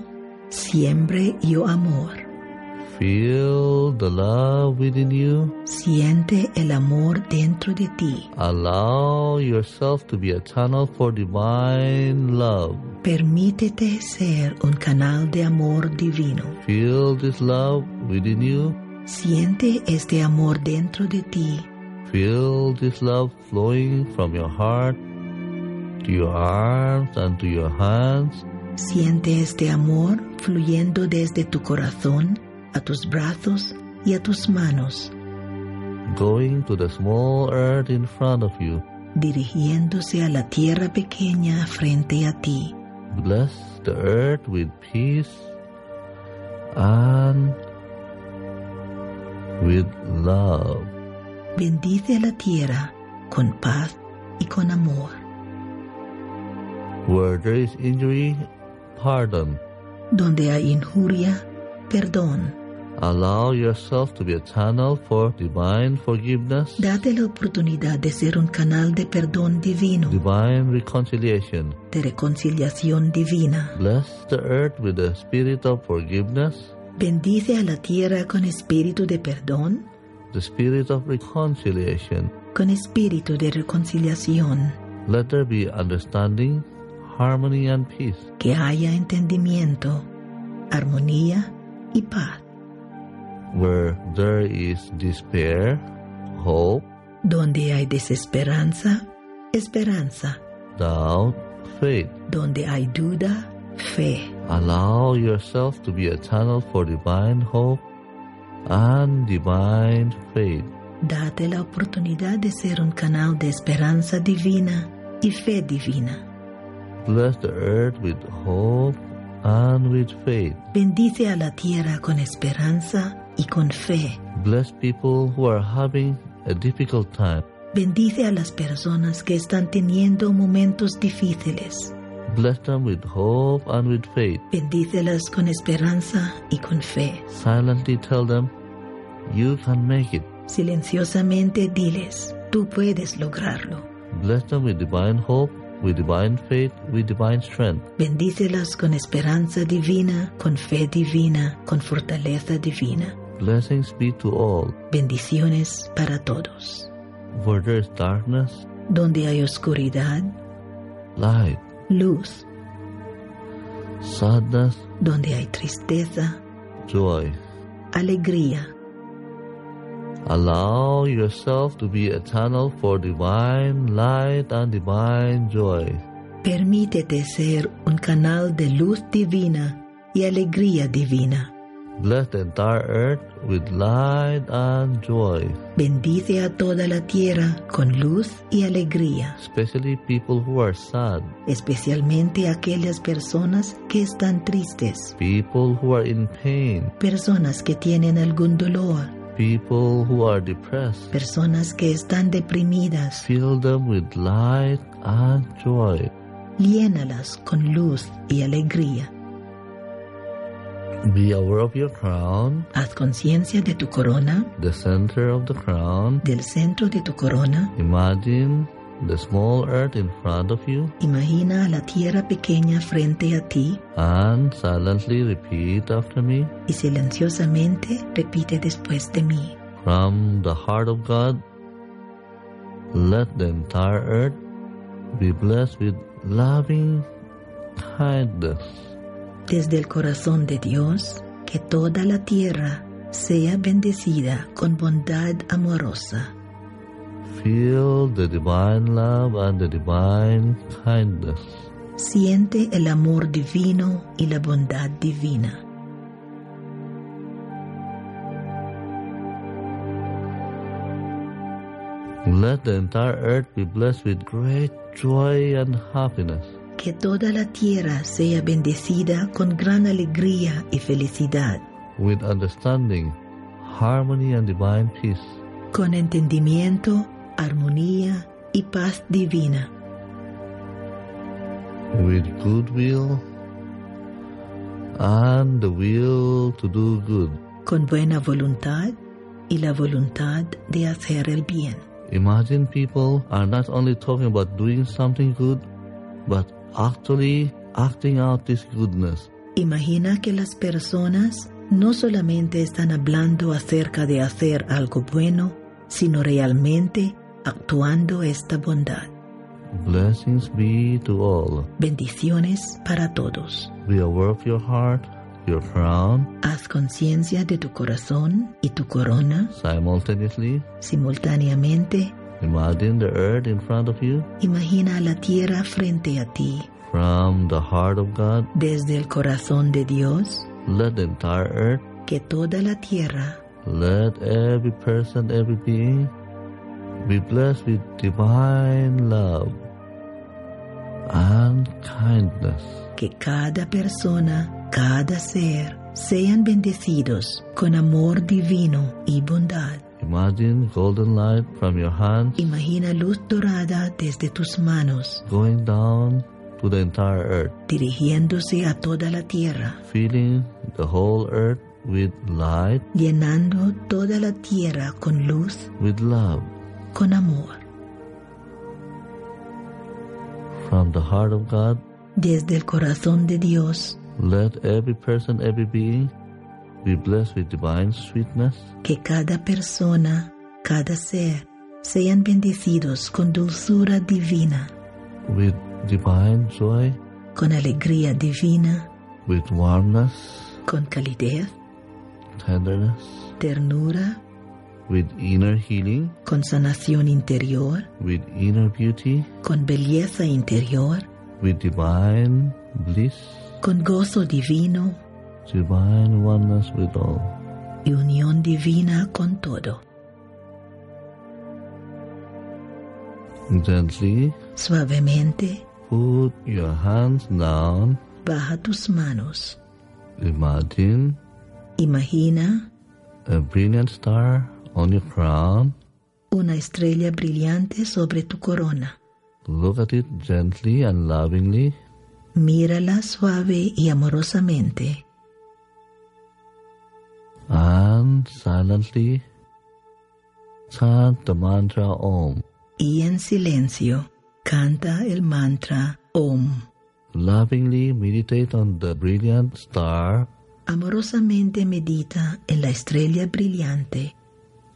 siembre yo amor. Feel the love within you. Siente el amor dentro de ti. Allow yourself to be a channel for divine love. Permítete ser un canal de amor divino. Feel this love within you. Siente este amor dentro de ti. Feel this love flowing from your heart to your arms and to your hands. Siente este amor fluyendo desde tu corazón a tus brazos y a tus manos, going to the small earth in front of you. dirigiéndose a la tierra pequeña frente a ti. Bless the earth with peace and with love. Bendice a la tierra con paz y con amor. Where there is injury, pardon. Donde hay injuria, perdón. Allow yourself to be a channel for divine forgiveness, Date la oportunidad de ser un canal de perdón divino, divine reconciliation. de reconciliación divina. Bless the earth with the spirit of forgiveness, Bendice a la tierra con espíritu de perdón, the spirit of reconciliation. con espíritu de reconciliación. Let there be understanding, harmony, and peace. Que haya entendimiento, armonía y paz. Where there is despair, hope, Donde hay desesperanza, esperanza. doubt, faith. Donde hay duda, fe. Allow yourself to be a channel for divine hope and divine faith. Date la oportunidad de ser un canal de esperanza divina y fe divina. Bless the earth with hope and with faith. Bendice a la tierra con esperanza y con fe. Bless people who are having a difficult time. Bendice a las personas que están teniendo momentos difíciles. Bless them with hope and with faith. Bendícelas con esperanza y con fe. Silently tell them, You can make it. Silenciosamente diles, tú puedes lograrlo. Bless them with divine hope, with divine faith, with divine strength. Bendícelas con esperanza divina, con fe divina, con fortaleza divina. Blessings be to all. Bendiciones para todos. Where there is darkness, Donde hay oscuridad, light, luz. sadness, Donde hay tristeza, joy. alegría. Allow yourself to be a channel for divine light and divine joy. Permítete ser un canal de luz divina y alegría divina. Bless the entire earth with light and joy, Bendice a toda la tierra con luz y alegría, especially people who are sad, especialmente aquellas personas que están tristes, people who are in pain, personas que tienen algún dolor, people who are depressed. personas que están deprimidas. Fill them with light and joy. Llénalas con luz y alegría. Be aware of your crown, Haz conciencia de tu corona, the center of the crown. del centro de tu corona. Imagine the small earth in front of you Imagina la tierra pequeña frente a ti and silently repeat after me. y silenciosamente repite después de mí. From the heart of God, let the entire earth be blessed with loving kindness. Desde el corazón de Dios, que toda la tierra sea bendecida con bondad amorosa. Feel the divine love and the divine kindness. Siente el amor divino y la bondad divina. Let the entire earth be blessed with great joy and happiness. Que toda la tierra sea bendecida con gran alegría y felicidad, with understanding, harmony, and divine peace. con entendimiento, armonía y paz divina, with goodwill and the will to do good. con buena voluntad y la voluntad de hacer el bien. Imagine people are not only talking about doing something good, but actually acting out this goodness. Imagina que las personas no solamente están hablando acerca de hacer algo bueno, sino realmente actuando esta bondad. Blessings be to all. Bendiciones para todos. Be aware of your heart, your crown, Haz conciencia de tu corazón y tu corona simultaneously. simultáneamente. Imagine the earth in front of you. Imagina la tierra frente a ti. From the heart of God, Desde el corazón de Dios, let the entire earth, que toda la tierra, let every person, every being be blessed with divine love and kindness. que cada persona, cada ser, sean bendecidos con amor divino y bondad. Imagine golden light from your hands Imagina luz dorada desde tus manos, going down to the entire earth, dirigiéndose a toda la tierra, filling the whole earth with light, llenando toda la tierra con luz, with love. con amor. From the heart of God, Desde el corazón de Dios, let every person, every being be blessed with divine sweetness, que cada persona, cada ser, sean bendecidos con dulzura divina, with divine joy, con alegría divina, with warmness, con calidez, tenderness, ternura, with inner healing, con sanación interior, with inner beauty, con belleza interior, with divine bliss, con gozo divino divine oneness with all. y unión divina con todo. Gently Suavemente put your hands down. baja tus manos. Imagine Imagina a brilliant star on your crown. una estrella brillante sobre tu corona. Look at it gently and lovingly. Mírala suave y amorosamente and silently chant the mantra Om. y en silencio canta el mantra Om. Lovingly meditate on the brilliant star Amorosamente medita en la estrella brillante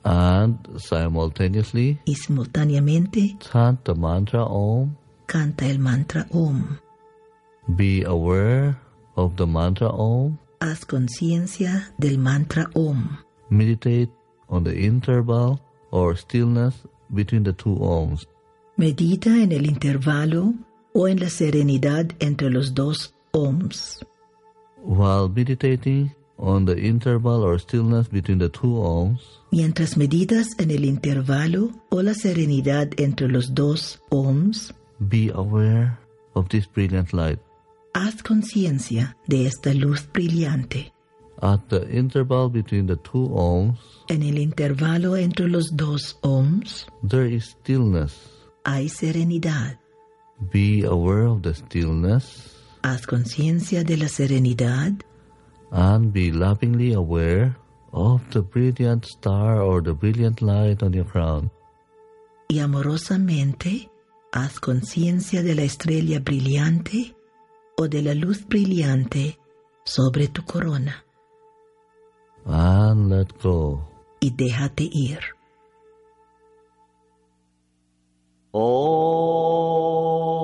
and simultaneously y simultáneamente chant the mantra Om. canta el mantra Om. Be aware of the mantra Om. Haz conciencia del mantra Om. Meditate on the interval or stillness between the two Oms. Medita en el intervalo o en la serenidad entre los dos Oms. While meditating on the interval or stillness between the two Oms, Mientras meditas en el intervalo o la serenidad entre los dos Oms, be aware of this brilliant light. Haz conciencia de esta luz brillante. At the interval between the two Oms, En el intervalo entre los dos Oms there is stillness. hay serenidad. Be aware of the stillness Haz conciencia de la serenidad and be lovingly aware of the brilliant star or the brilliant light on your crown. y amorosamente haz conciencia de la estrella brillante o de la luz brillante sobre tu corona And let go. y déjate ir. Oh.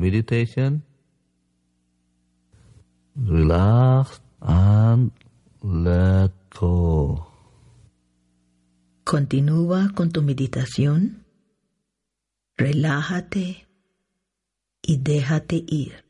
Meditation. Relax and let go. Continúa con tu meditación. Relájate y déjate ir.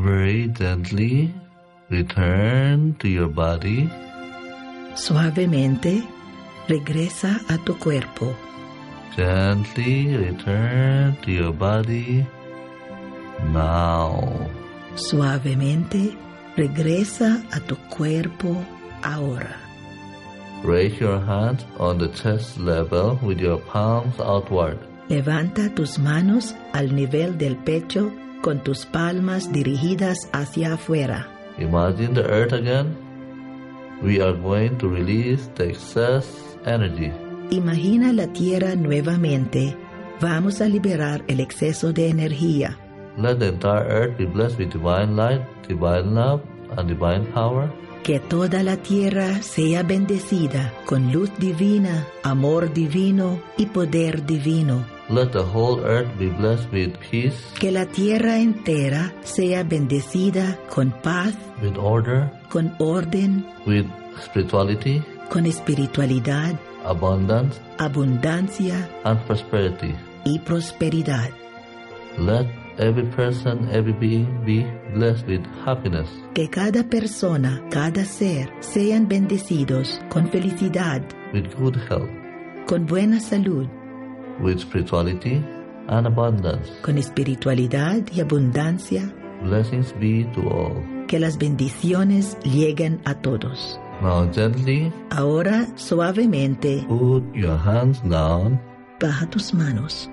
Very gently return to your body. Suavemente regresa a tu cuerpo. Gently return to your body now. Suavemente regresa a tu cuerpo ahora. Raise your hands on the chest level with your palms outward. Levanta tus manos al nivel del pecho con tus palmas dirigidas hacia afuera. Imagine the earth again. We are going to release the excess energy. Imagina la tierra nuevamente. Vamos a liberar el exceso de energía. Let the entire earth be blessed with divine light, divine love, and divine power. Que toda la tierra sea bendecida con luz divina, amor divino y poder divino. Let the whole earth be blessed with peace, Que la tierra entera sea bendecida con paz, with order, con orden, with spirituality, con espiritualidad, abundance, abundancia and prosperity. y prosperidad. Let every person, every being be blessed with happiness, Que cada persona, cada ser sean bendecidos con felicidad, with good health, con buena salud, with spirituality and abundance. con espiritualidad y abundancia. Blessings be to all. Que las bendiciones lleguen a todos. Now gently Ahora suavemente put your hands down. baja tus manos.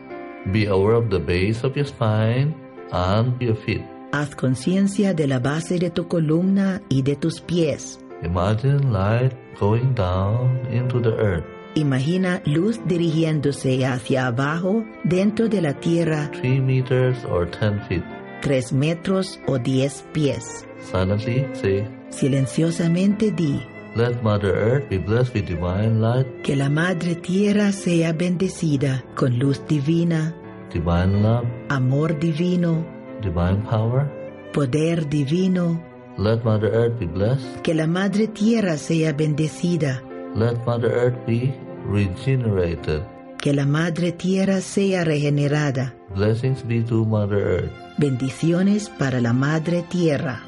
Be aware of the base of your spine and your feet. Haz conciencia de la base de tu columna y de tus pies. Imagine light going down into the earth. Imagina luz dirigiéndose hacia abajo dentro de la tierra 3 meters or 10 feet. 3 metros o 10 pies. Silently say, Silenciosamente di Let Mother Earth be blessed with divine light, que la Madre Tierra sea bendecida con luz divina, divine love, amor divino, divine power. poder divino. Let Mother Earth be blessed. Que la Madre Tierra sea bendecida. Let Mother Earth be regenerated. Que la Madre Tierra sea regenerada. Blessings be to Mother Earth. Bendiciones para la Madre Tierra.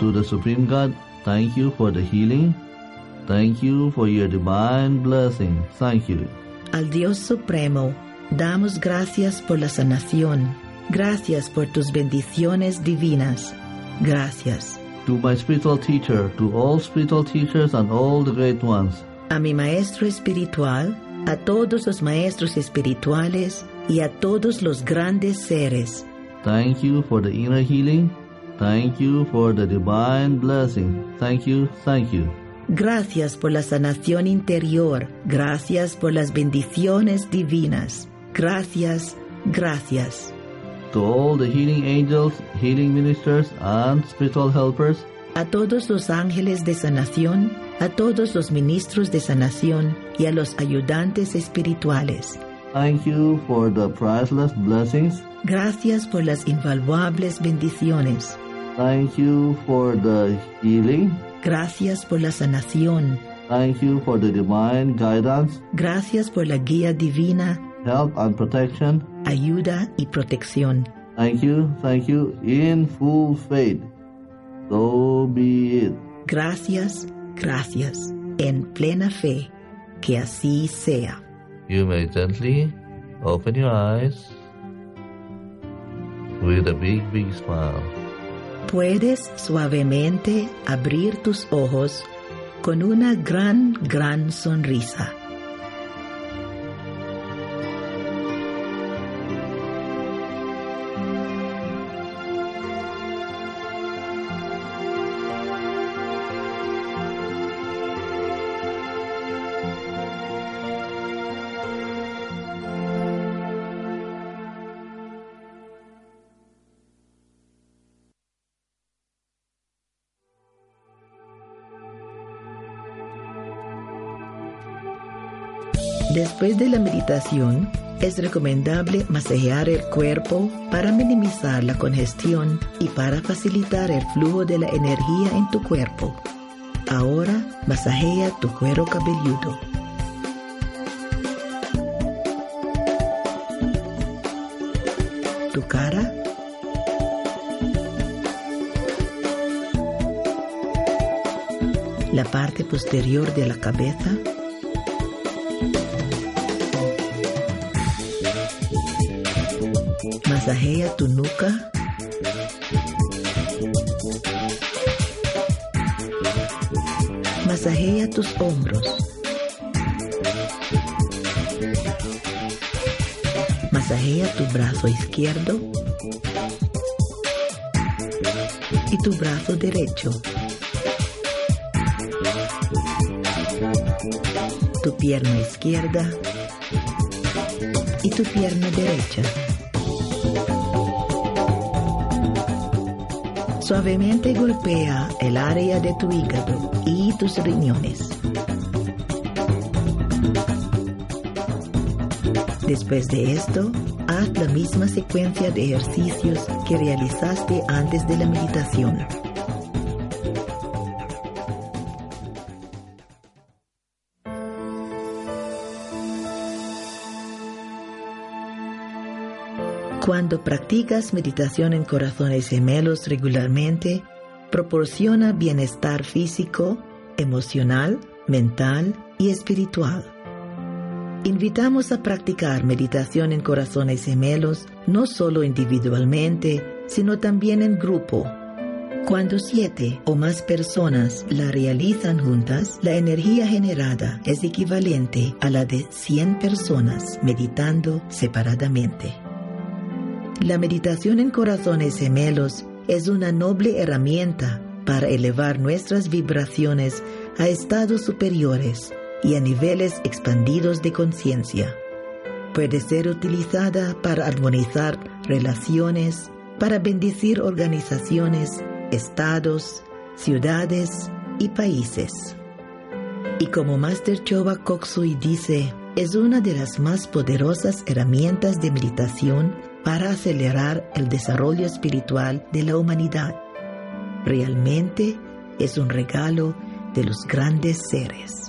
To the Supreme God, thank you for the healing. Thank you for your divine blessing. Thank you. Al Dios Supremo, damos gracias por la sanación. Gracias por tus bendiciones divinas. Gracias. To my spiritual teacher, to all spiritual teachers and all the great ones, A mi maestro espiritual, a todos los maestros espirituales y a todos los grandes seres. thank you for the inner healing. Thank you for the divine blessing. Thank you, thank you. Gracias por la sanación interior. Gracias por las bendiciones divinas. Gracias, gracias. To all the healing angels, healing ministers, and spiritual helpers, A todos los ángeles de sanación, a todos los ministros de sanación y a los ayudantes espirituales. thank you for the priceless blessings. Gracias por las invaluables bendiciones. Thank you for the healing. Gracias por la sanación. Thank you for the divine guidance, Gracias por la guía divina, help, and protection. ayuda y protección. Thank you, thank you, in full faith. So be it. Gracias, gracias, en plena fe, que así sea. You may gently open your eyes with a big, big smile. Puedes suavemente abrir tus ojos con una gran, gran sonrisa. Después de la meditación, es recomendable masajear el cuerpo para minimizar la congestión y para facilitar el flujo de la energía en tu cuerpo. Ahora masajea tu cuero cabelludo. Tu cara. La parte posterior de la cabeza. Masajea tu nuca. Masajea tus hombros. Masajea tu brazo izquierdo y tu brazo derecho. Tu pierna izquierda y tu pierna derecha. Suavemente golpea el área de tu hígado y tus riñones. Después de esto, haz la misma secuencia de ejercicios que realizaste antes de la meditación. Practicas meditación en corazones gemelos regularmente, proporciona bienestar físico, emocional, mental y espiritual. Invitamos a practicar meditación en corazones gemelos no solo individualmente, sino también en grupo. Cuando siete o más personas la realizan juntas, la energía generada es equivalente a la de 100 personas meditando separadamente. La meditación en corazones gemelos es una noble herramienta para elevar nuestras vibraciones a estados superiores y a niveles expandidos de conciencia. Puede ser utilizada para armonizar relaciones, para bendecir organizaciones, estados, ciudades y países. Y como Master Choba Koksui dice, es una de las más poderosas herramientas de meditación para acelerar el desarrollo espiritual de la humanidad. Realmente es un regalo de los grandes seres.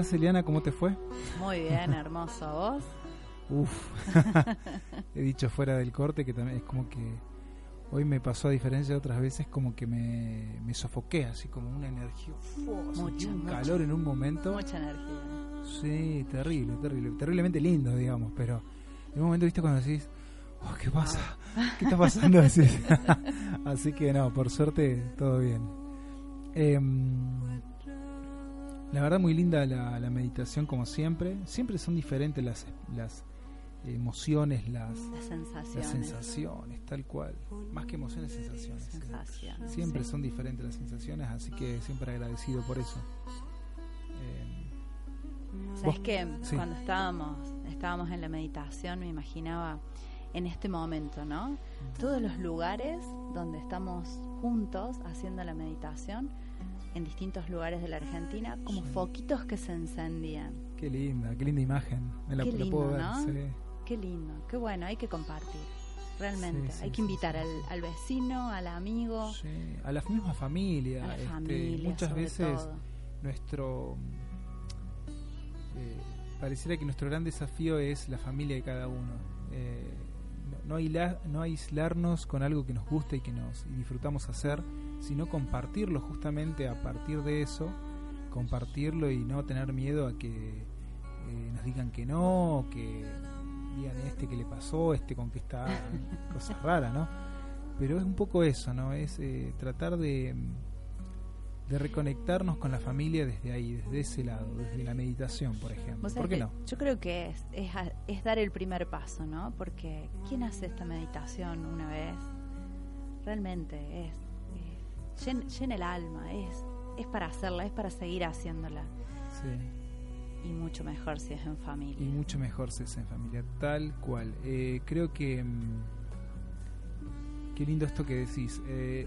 Estás, Eliana? ¿Cómo te fue? Muy bien, hermoso. ¿Vos? (laughs) Uf, (laughs) he dicho fuera del corte que también es como que hoy me pasó a diferencia de otras veces como que me, me sofoqué, así como una energía, mucho, un calor en un momento. Mucha energía. Sí, terrible, terrible, terriblemente lindo, digamos, pero en un momento, viste, cuando decís, oh, ¿qué pasa? ¿Qué está pasando? (laughs) así que no, por suerte, todo bien. Eh, la verdad muy linda la, meditación como siempre. Siempre son diferentes las, las emociones, las, sensaciones. tal cual. Más que emociones, sensaciones. siempre son diferentes las sensaciones, así que siempre agradecido por eso. Eh, ¿Sabes que Cuando estábamos, estábamos en la meditación me imaginaba en este momento, ¿no? Todos los lugares donde estamos juntos haciendo la meditación en distintos lugares de la Argentina como foquitos que se encendían. Qué linda, qué linda imagen. Me la, qué lindo, ¿no? Qué lindo, qué bueno, hay que compartir. Realmente, hay que invitar al, vecino, al amigo, a la misma familia. A la este, familia muchas veces nuestro pareciera que nuestro gran desafío es la familia de cada uno. Eh, no, no, aislarnos con algo que nos gusta y que nos disfrutamos hacer, sino compartirlo justamente a partir de eso, compartirlo y no tener miedo a que eh, nos digan que no, que digan este que le pasó, este con que está, (laughs) cosas raras, ¿no? Pero es un poco eso, ¿no? Es eh, tratar de de reconectarnos con la familia desde ahí, desde ese lado, desde la meditación, por ejemplo. ¿Por qué no? Yo creo que es, es, dar el primer paso, ¿no? Porque ¿quién hace esta meditación una vez? Realmente es, llena, el alma, es, es para hacerla, es para seguir haciéndola. Sí. Y mucho mejor si es en familia. Y mucho mejor si es en familia, tal cual. Eh, creo que... Mm, qué lindo esto que decís. Eh,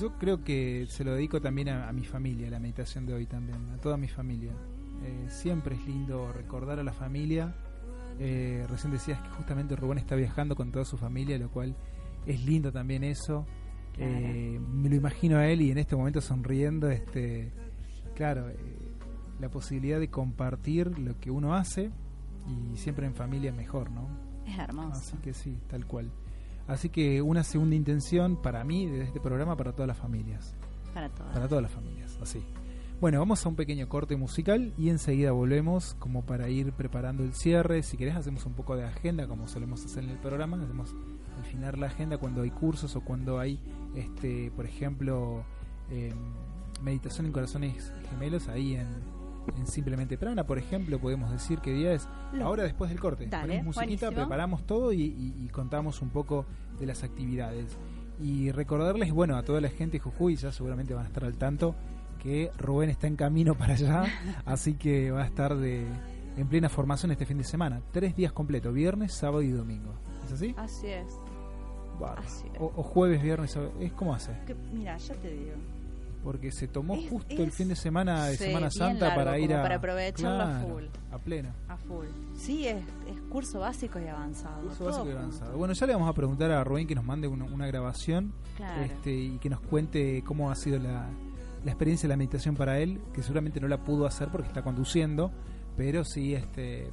yo creo que se lo dedico también a, mi familia, la meditación de hoy también, a toda mi familia. Eh, siempre es lindo recordar a la familia. Eh, recién decías que justamente Rubén está viajando con toda su familia, lo cual es lindo también eso. Eh, me lo imagino a él y en este momento sonriendo, este, claro, la posibilidad de compartir lo que uno hace y siempre en familia mejor, ¿no? Es hermoso. Así que sí, tal cual. Así que una segunda intención para mí de este programa para todas las familias. Para todas. Para todas las familias, así. Bueno, vamos a un pequeño corte musical y enseguida volvemos como para ir preparando el cierre. Si querés hacemos un poco de agenda como solemos hacer en el programa. Hacemos al final la agenda cuando hay cursos o cuando hay, este, por ejemplo, eh, meditación en corazones gemelos ahí en en Simplemente Prana, por ejemplo, podemos decir que día es ahora después del corte. Dale, musiquita, preparamos todo y, contamos un poco de las actividades. Y recordarles, bueno, a toda la gente de Jujuy, ya seguramente van a estar al tanto, que Rubén está en camino para allá, (laughs) así que va a estar de, en plena formación este fin de semana. Tres días completos, viernes, sábado y domingo. ¿Es así? Así es. O, jueves, viernes, ¿es cómo hace? mira, ya te digo. Porque se tomó justo el fin de semana de Semana Santa para ir a para aprovecharlo a full. a pleno. A full. Sí es, es curso básico y avanzado curso básico y avanzado. Bueno ya le vamos a preguntar a Rubén que nos mande una, grabación este, y que nos cuente cómo ha sido la, la experiencia de la meditación para él que seguramente no la pudo hacer porque está conduciendo pero sí este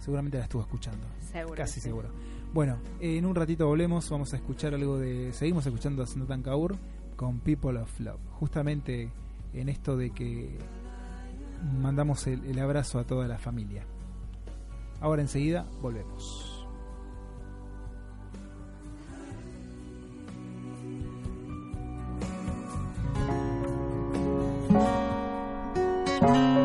seguramente la estuvo escuchando. Seguro casi seguro bueno, en un ratito volvemos, vamos a escuchar algo de... Seguimos escuchando a Sanatan Kaur con People of Love. Justamente en esto de que mandamos el, abrazo a toda la familia. Ahora enseguida volvemos. thank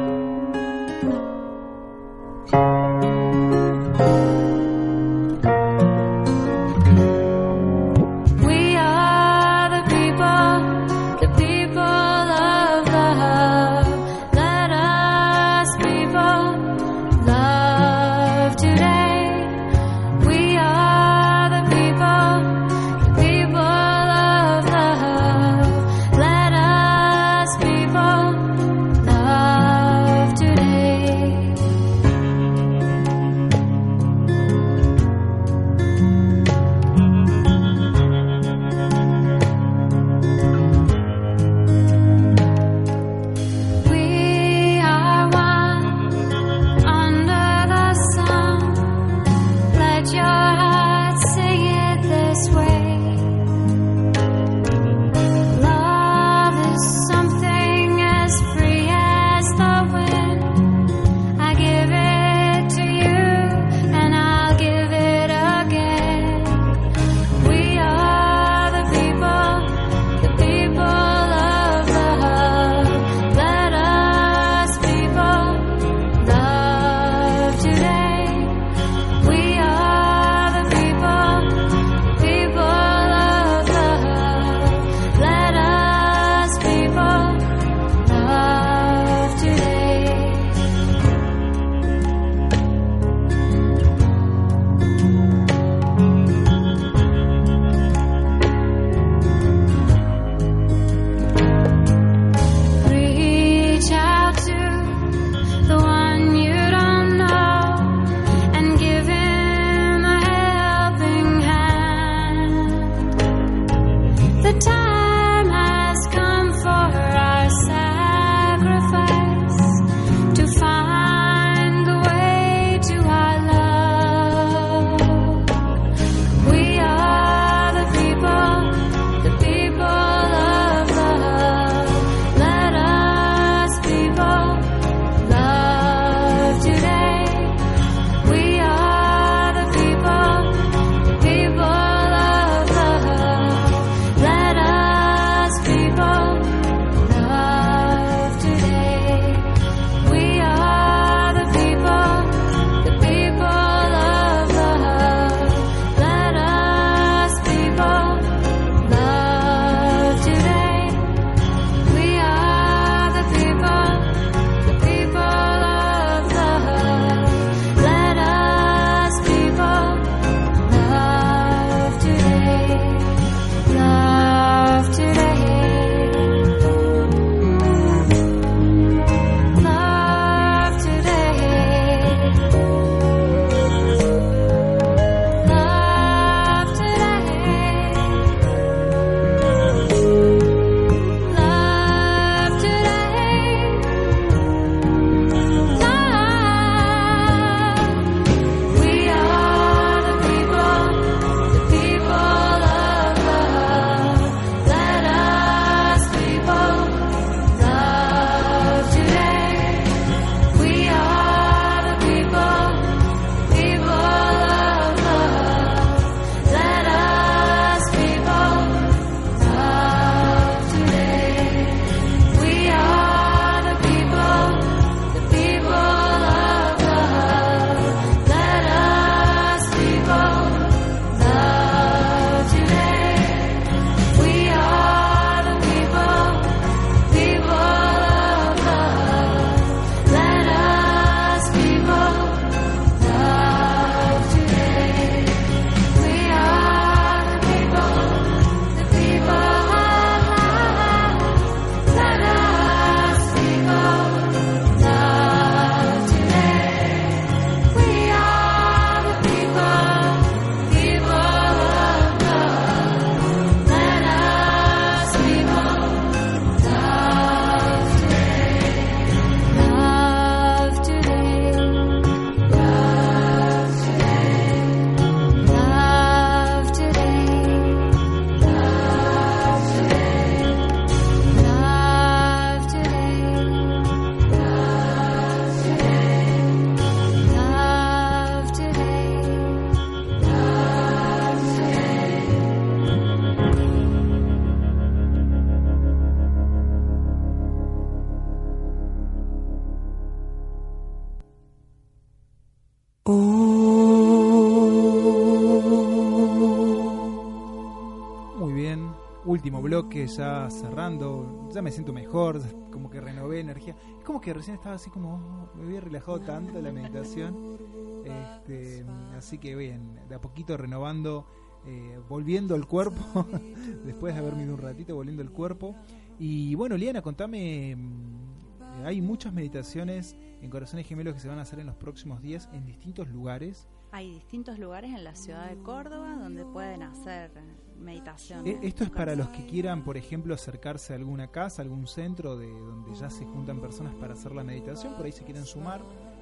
último bloque, ya cerrando, ya me siento mejor, como que renové energía. Es como que recién estaba así como, oh, me había relajado tanto la meditación. Este, así que bien, de a poquito renovando, eh, volviendo el cuerpo, (laughs) después de haber ido un ratito, volviendo el cuerpo. Y bueno, Liana, contame, mm, hay muchas meditaciones en Corazones Gemelos que se van a hacer en los próximos días en distintos lugares. Hay distintos lugares en la ciudad de Córdoba donde pueden hacer meditación. Eh, Esto es para los que quieran, por ejemplo, acercarse a alguna casa, algún centro de donde ya se juntan personas para hacer la meditación, por ahí se quieren sumar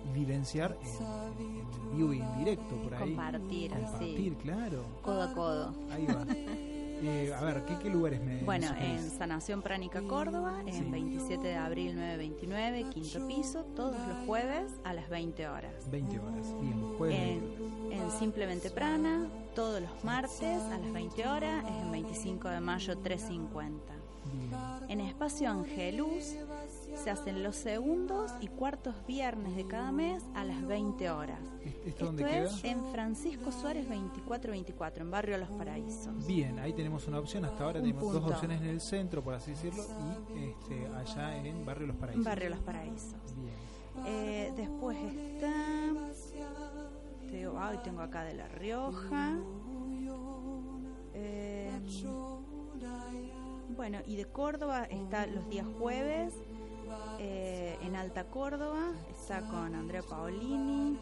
y vivenciar en, vivo y en directo, por ahí. Compartir, Compartir, sí. claro. Codo a codo. Ahí va. Eh, a ver, ¿qué, qué lugares me Bueno, en Sanación Pránica Córdoba, en Sí. 27 de abril 929, quinto piso, todos los jueves a las 20 horas. 20 horas. Bien, jueves. En, 20 horas. en Simplemente Prana, todos los martes a las 20 horas, es en 25 de mayo 350. Bien. En Espacio Angelus se hacen los segundos y cuartos viernes de cada mes a las 20 horas. ¿Esto Esto dónde queda? es en Francisco Suárez 2424, en Barrio Los Paraísos. Bien, ahí tenemos una opción. Hasta ahora Un tenemos dos opciones en el centro, por así decirlo, y este, allá en Barrio Los Paraísos. Barrio Los Paraísos. Bien. Eh, después está. Tengo acá de La Rioja. Eh, bueno, y de Córdoba está los días jueves. eh, en Alta Córdoba está con Andrea Paolini.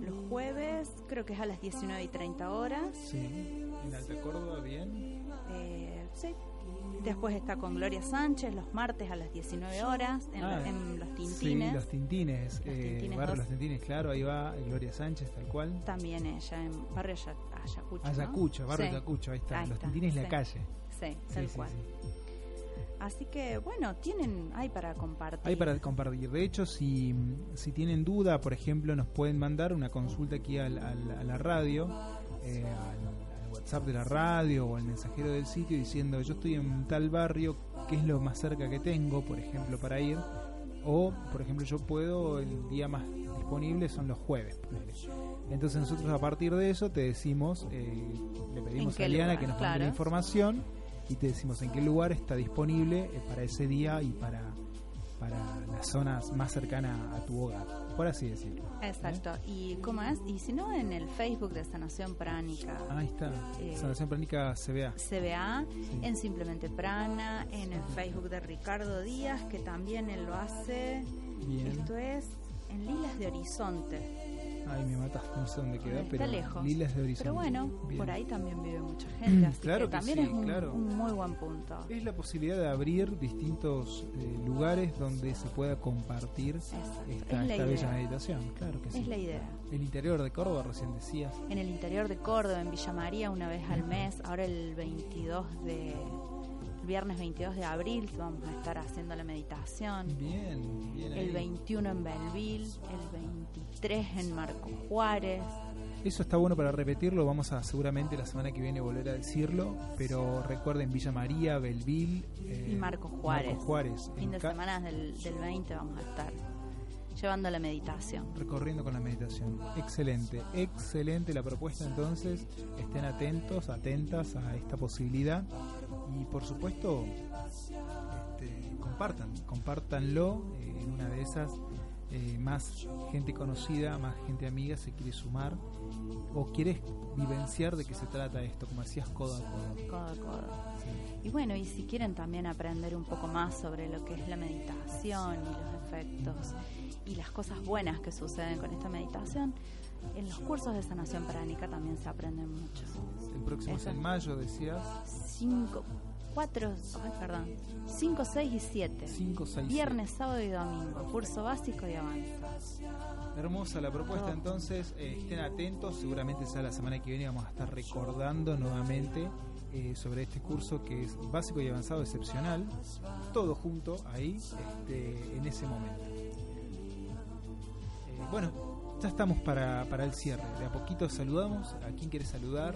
Los jueves, creo que es a las 19 y 30 horas. Sí. En Alta Córdoba, bien. Eh, sí. Después está con Gloria Sánchez los martes a las 19 horas en, Ah, en Los Tintines. Sí, los Tintines. Los eh, Tintines Barrio. Los Tintines, claro, ahí va Gloria Sánchez, tal cual. También ella en Barrio Aya- Ayacucho. ¿no? Ayacucho, Barrio Sí. Ayacucho, ahí está. Ahí los está, Tintines la sí. calle. Sí, tal sí, cual. sí. Así que bueno, tienen, hay para compartir. Hay para compartir. De hecho, si, si tienen duda, por ejemplo, nos pueden mandar una consulta aquí al, al- a la radio, eh, al WhatsApp de la radio o al mensajero del sitio diciendo yo estoy en tal barrio, ¿qué es lo más cerca que tengo, por ejemplo, para ir? O, por ejemplo, yo puedo, el día más disponible son los jueves. Entonces nosotros a partir de eso te decimos, eh, le pedimos a Liana lugar? que nos mande Claro. la información y te decimos en qué lugar está disponible eh, para ese día y para para las zonas más cercanas a tu hogar, por así decirlo. Exacto. ¿Y cómo es? Y si no, en el Facebook de Sanación Pránica. Ahí está, Eh, Sanación Pránica CBA. CBA, Sí. en Simplemente Prana, en el Facebook de Ricardo Díaz, que también él lo hace. Bien. Esto es en Lilas de Horizonte. Ay, me mataste, no sé dónde queda, Está pero lejos. Lilas de Horizonte. Pero bueno, Bien. por ahí también vive mucha (clears throat) gente, así Claro que que también sí, es un, claro. un muy buen punto. Es la posibilidad de abrir distintos eh, lugares donde se pueda compartir Exacto. esta, es la esta bella meditación. Claro que sí. Es la idea. El interior de Córdoba, recién decías. En el interior de Córdoba, en Villa María, una vez al mes. Ahora el 22 de... El viernes 22 de abril vamos a estar haciendo la meditación. Bien, bien. ahí. El 21 en Belville, el 23 en Marco Juárez. Eso está bueno para repetirlo, vamos a seguramente la semana que viene volver a decirlo, pero recuerden Villa María, Belville eh, Y Marcos Juárez. Fin de semana del, del 20 vamos a estar llevando la meditación. recorriendo con la meditación. Excelente, excelente la propuesta entonces, estén atentos, atentas a esta posibilidad y por supuesto este, compartan, compártanlo eh, en una de esas. Eh, más gente conocida, más gente amiga se quiere sumar o quieres vivenciar de qué se trata esto, como decías, codo a codo. Codo a codo. Sí. Y bueno, y si quieren también aprender un poco más sobre lo que es la meditación y los efectos y las cosas buenas que suceden con esta meditación, en los cursos de sanación pránica también se aprenden mucho. El próximo es en mayo, decías. 5, 4, ay, perdón, 5, 6 y 7. 5, 6, Viernes, sábado y domingo, curso básico y avanzado. Hermosa la propuesta, Todo. entonces eh, estén atentos. Seguramente ya la semana que viene vamos a estar recordando nuevamente eh, sobre este curso que es básico y avanzado excepcional. Todo junto ahí, este, en ese momento. Eh, bueno, ya estamos para, para el cierre. De a poquito saludamos. ¿A quién quieres saludar?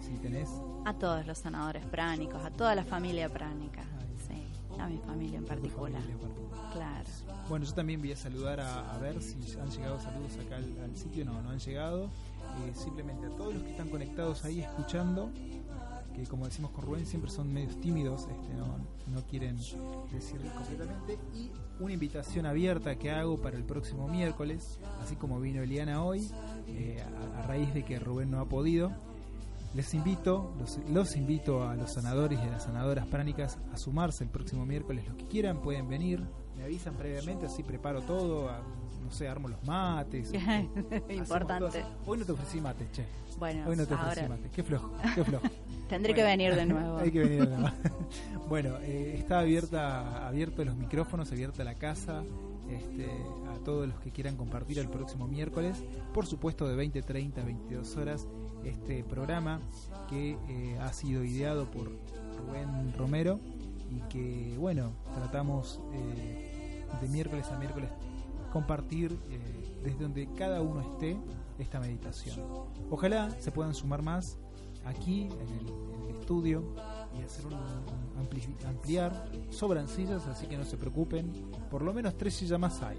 Si tenés. A todos los sanadores pránicos, a toda la familia pránica, sí, a mi familia en a particular. familia en particular. Claro. Bueno, yo también voy a saludar a, ver si han llegado saludos acá al, sitio. No, no han llegado. Eh, simplemente a todos los que están conectados ahí escuchando, que como decimos con Rubén, siempre son medios tímidos, este, no, quieren decir completamente. Y una invitación abierta que hago para el próximo miércoles, así como vino Eliana hoy, eh, a, raíz de que Rubén no ha podido. Les invito, los, los, invito a los sanadores y a las sanadoras pránicas a sumarse el próximo miércoles. Los que quieran pueden venir, me avisan previamente, así preparo todo, no sé, armo los mates. (laughs) Importante. Hoy no te ofrecí mate, che. Bueno, Hoy no te ofrecí mate. Qué flojo, qué flojo. (laughs) Tendré que venir de (laughs) nuevo. Hay que venir de nuevo. bueno, eh, está abierta, abierto los micrófonos, abierta la casa. Este, a todos los que quieran compartir el próximo miércoles, por supuesto de 20, 30, 22 horas, este programa que eh, ha sido ideado por Rubén Romero y que, bueno, tratamos eh, de miércoles a miércoles compartir eh, desde donde cada uno esté esta meditación. Ojalá se puedan sumar más aquí en el, estudio y hacer un, ampliar. Sobran sillas, así que no se preocupen. Por lo menos tres sillas más hay.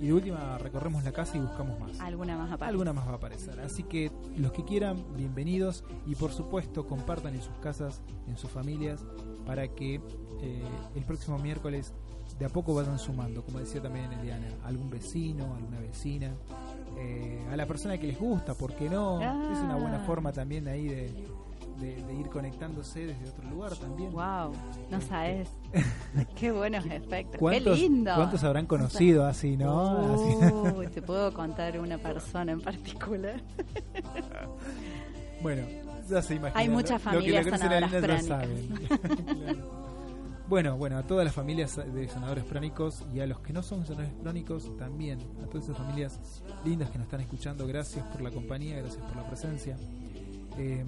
Y de última recorremos la casa y buscamos más. Alguna más aparece. Alguna más va a aparecer. Así que los que quieran, bienvenidos. Y por supuesto, compartan en sus casas, en sus familias, para que eh, el próximo miércoles de a poco vayan sumando, como decía también Eliana, algún vecino, alguna vecina, eh, a la persona que les gusta, porque no, es una buena ah. forma también ahí de, de, ir conectándose desde otro lugar también. Wow, no este, sabes. (laughs) Qué buenos efectos. Qué lindo. ¿Cuántos habrán conocido así, no? (laughs) te puedo (laughs) contar una persona en particular. bueno, ya se imagina. Hay muchas familias sanadoras Bueno, bueno, a todas las familias de sanadores pránicos y a los que no son sanadores pránicos también, a todas esas familias lindas que nos están escuchando, gracias por la compañía, gracias por la presencia. Em,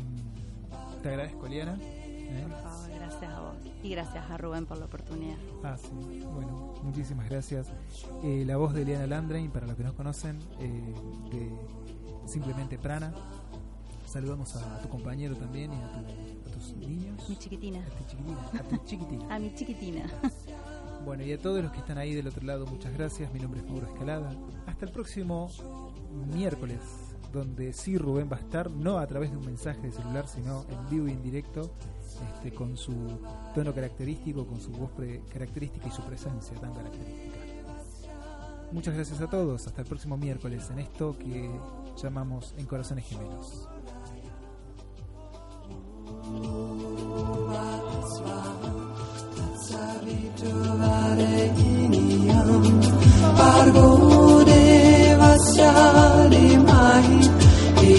te agradezco, Liana. ¿eh? Por favor, gracias a vos. Y gracias a Rubén por la oportunidad. Ah, sí. Bueno, muchísimas gracias. Eh, la voz de Liana Landrain, para los que no conocen, eh, de simplemente Prana. Saludamos a tu compañero también y a, tus niños. Mi chiquitina. A tu chiquitina. A tu chiquitina. (laughs) a mi chiquitina. (laughs) Bueno, y a todos los que están ahí del otro lado, muchas gracias. Mi nombre es Mauro Escalada. Hasta el próximo miércoles donde sí Rubén va a estar, no a través de un mensaje de celular, sino en vivo y en directo, este, con su tono característico, con su voz característica y su presencia tan característica. Muchas gracias a todos, hasta el próximo miércoles en esto que llamamos En Corazones Gemelos.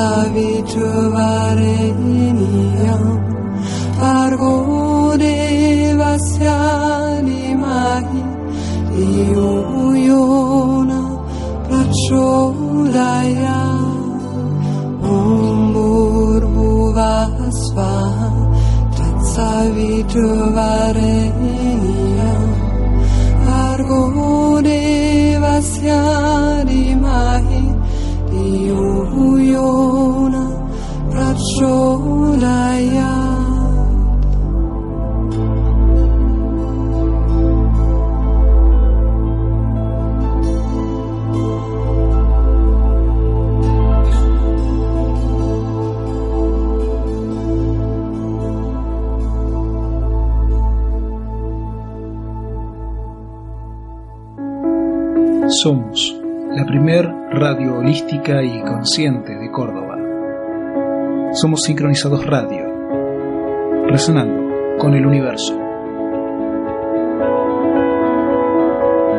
사비주바레니여 파고데 바샤리마히 이오요나 브라초다야 옴부르부바스파 사비주바레니여 y consciente de Córdoba. Somos Sincronizados Radio, resonando con el universo.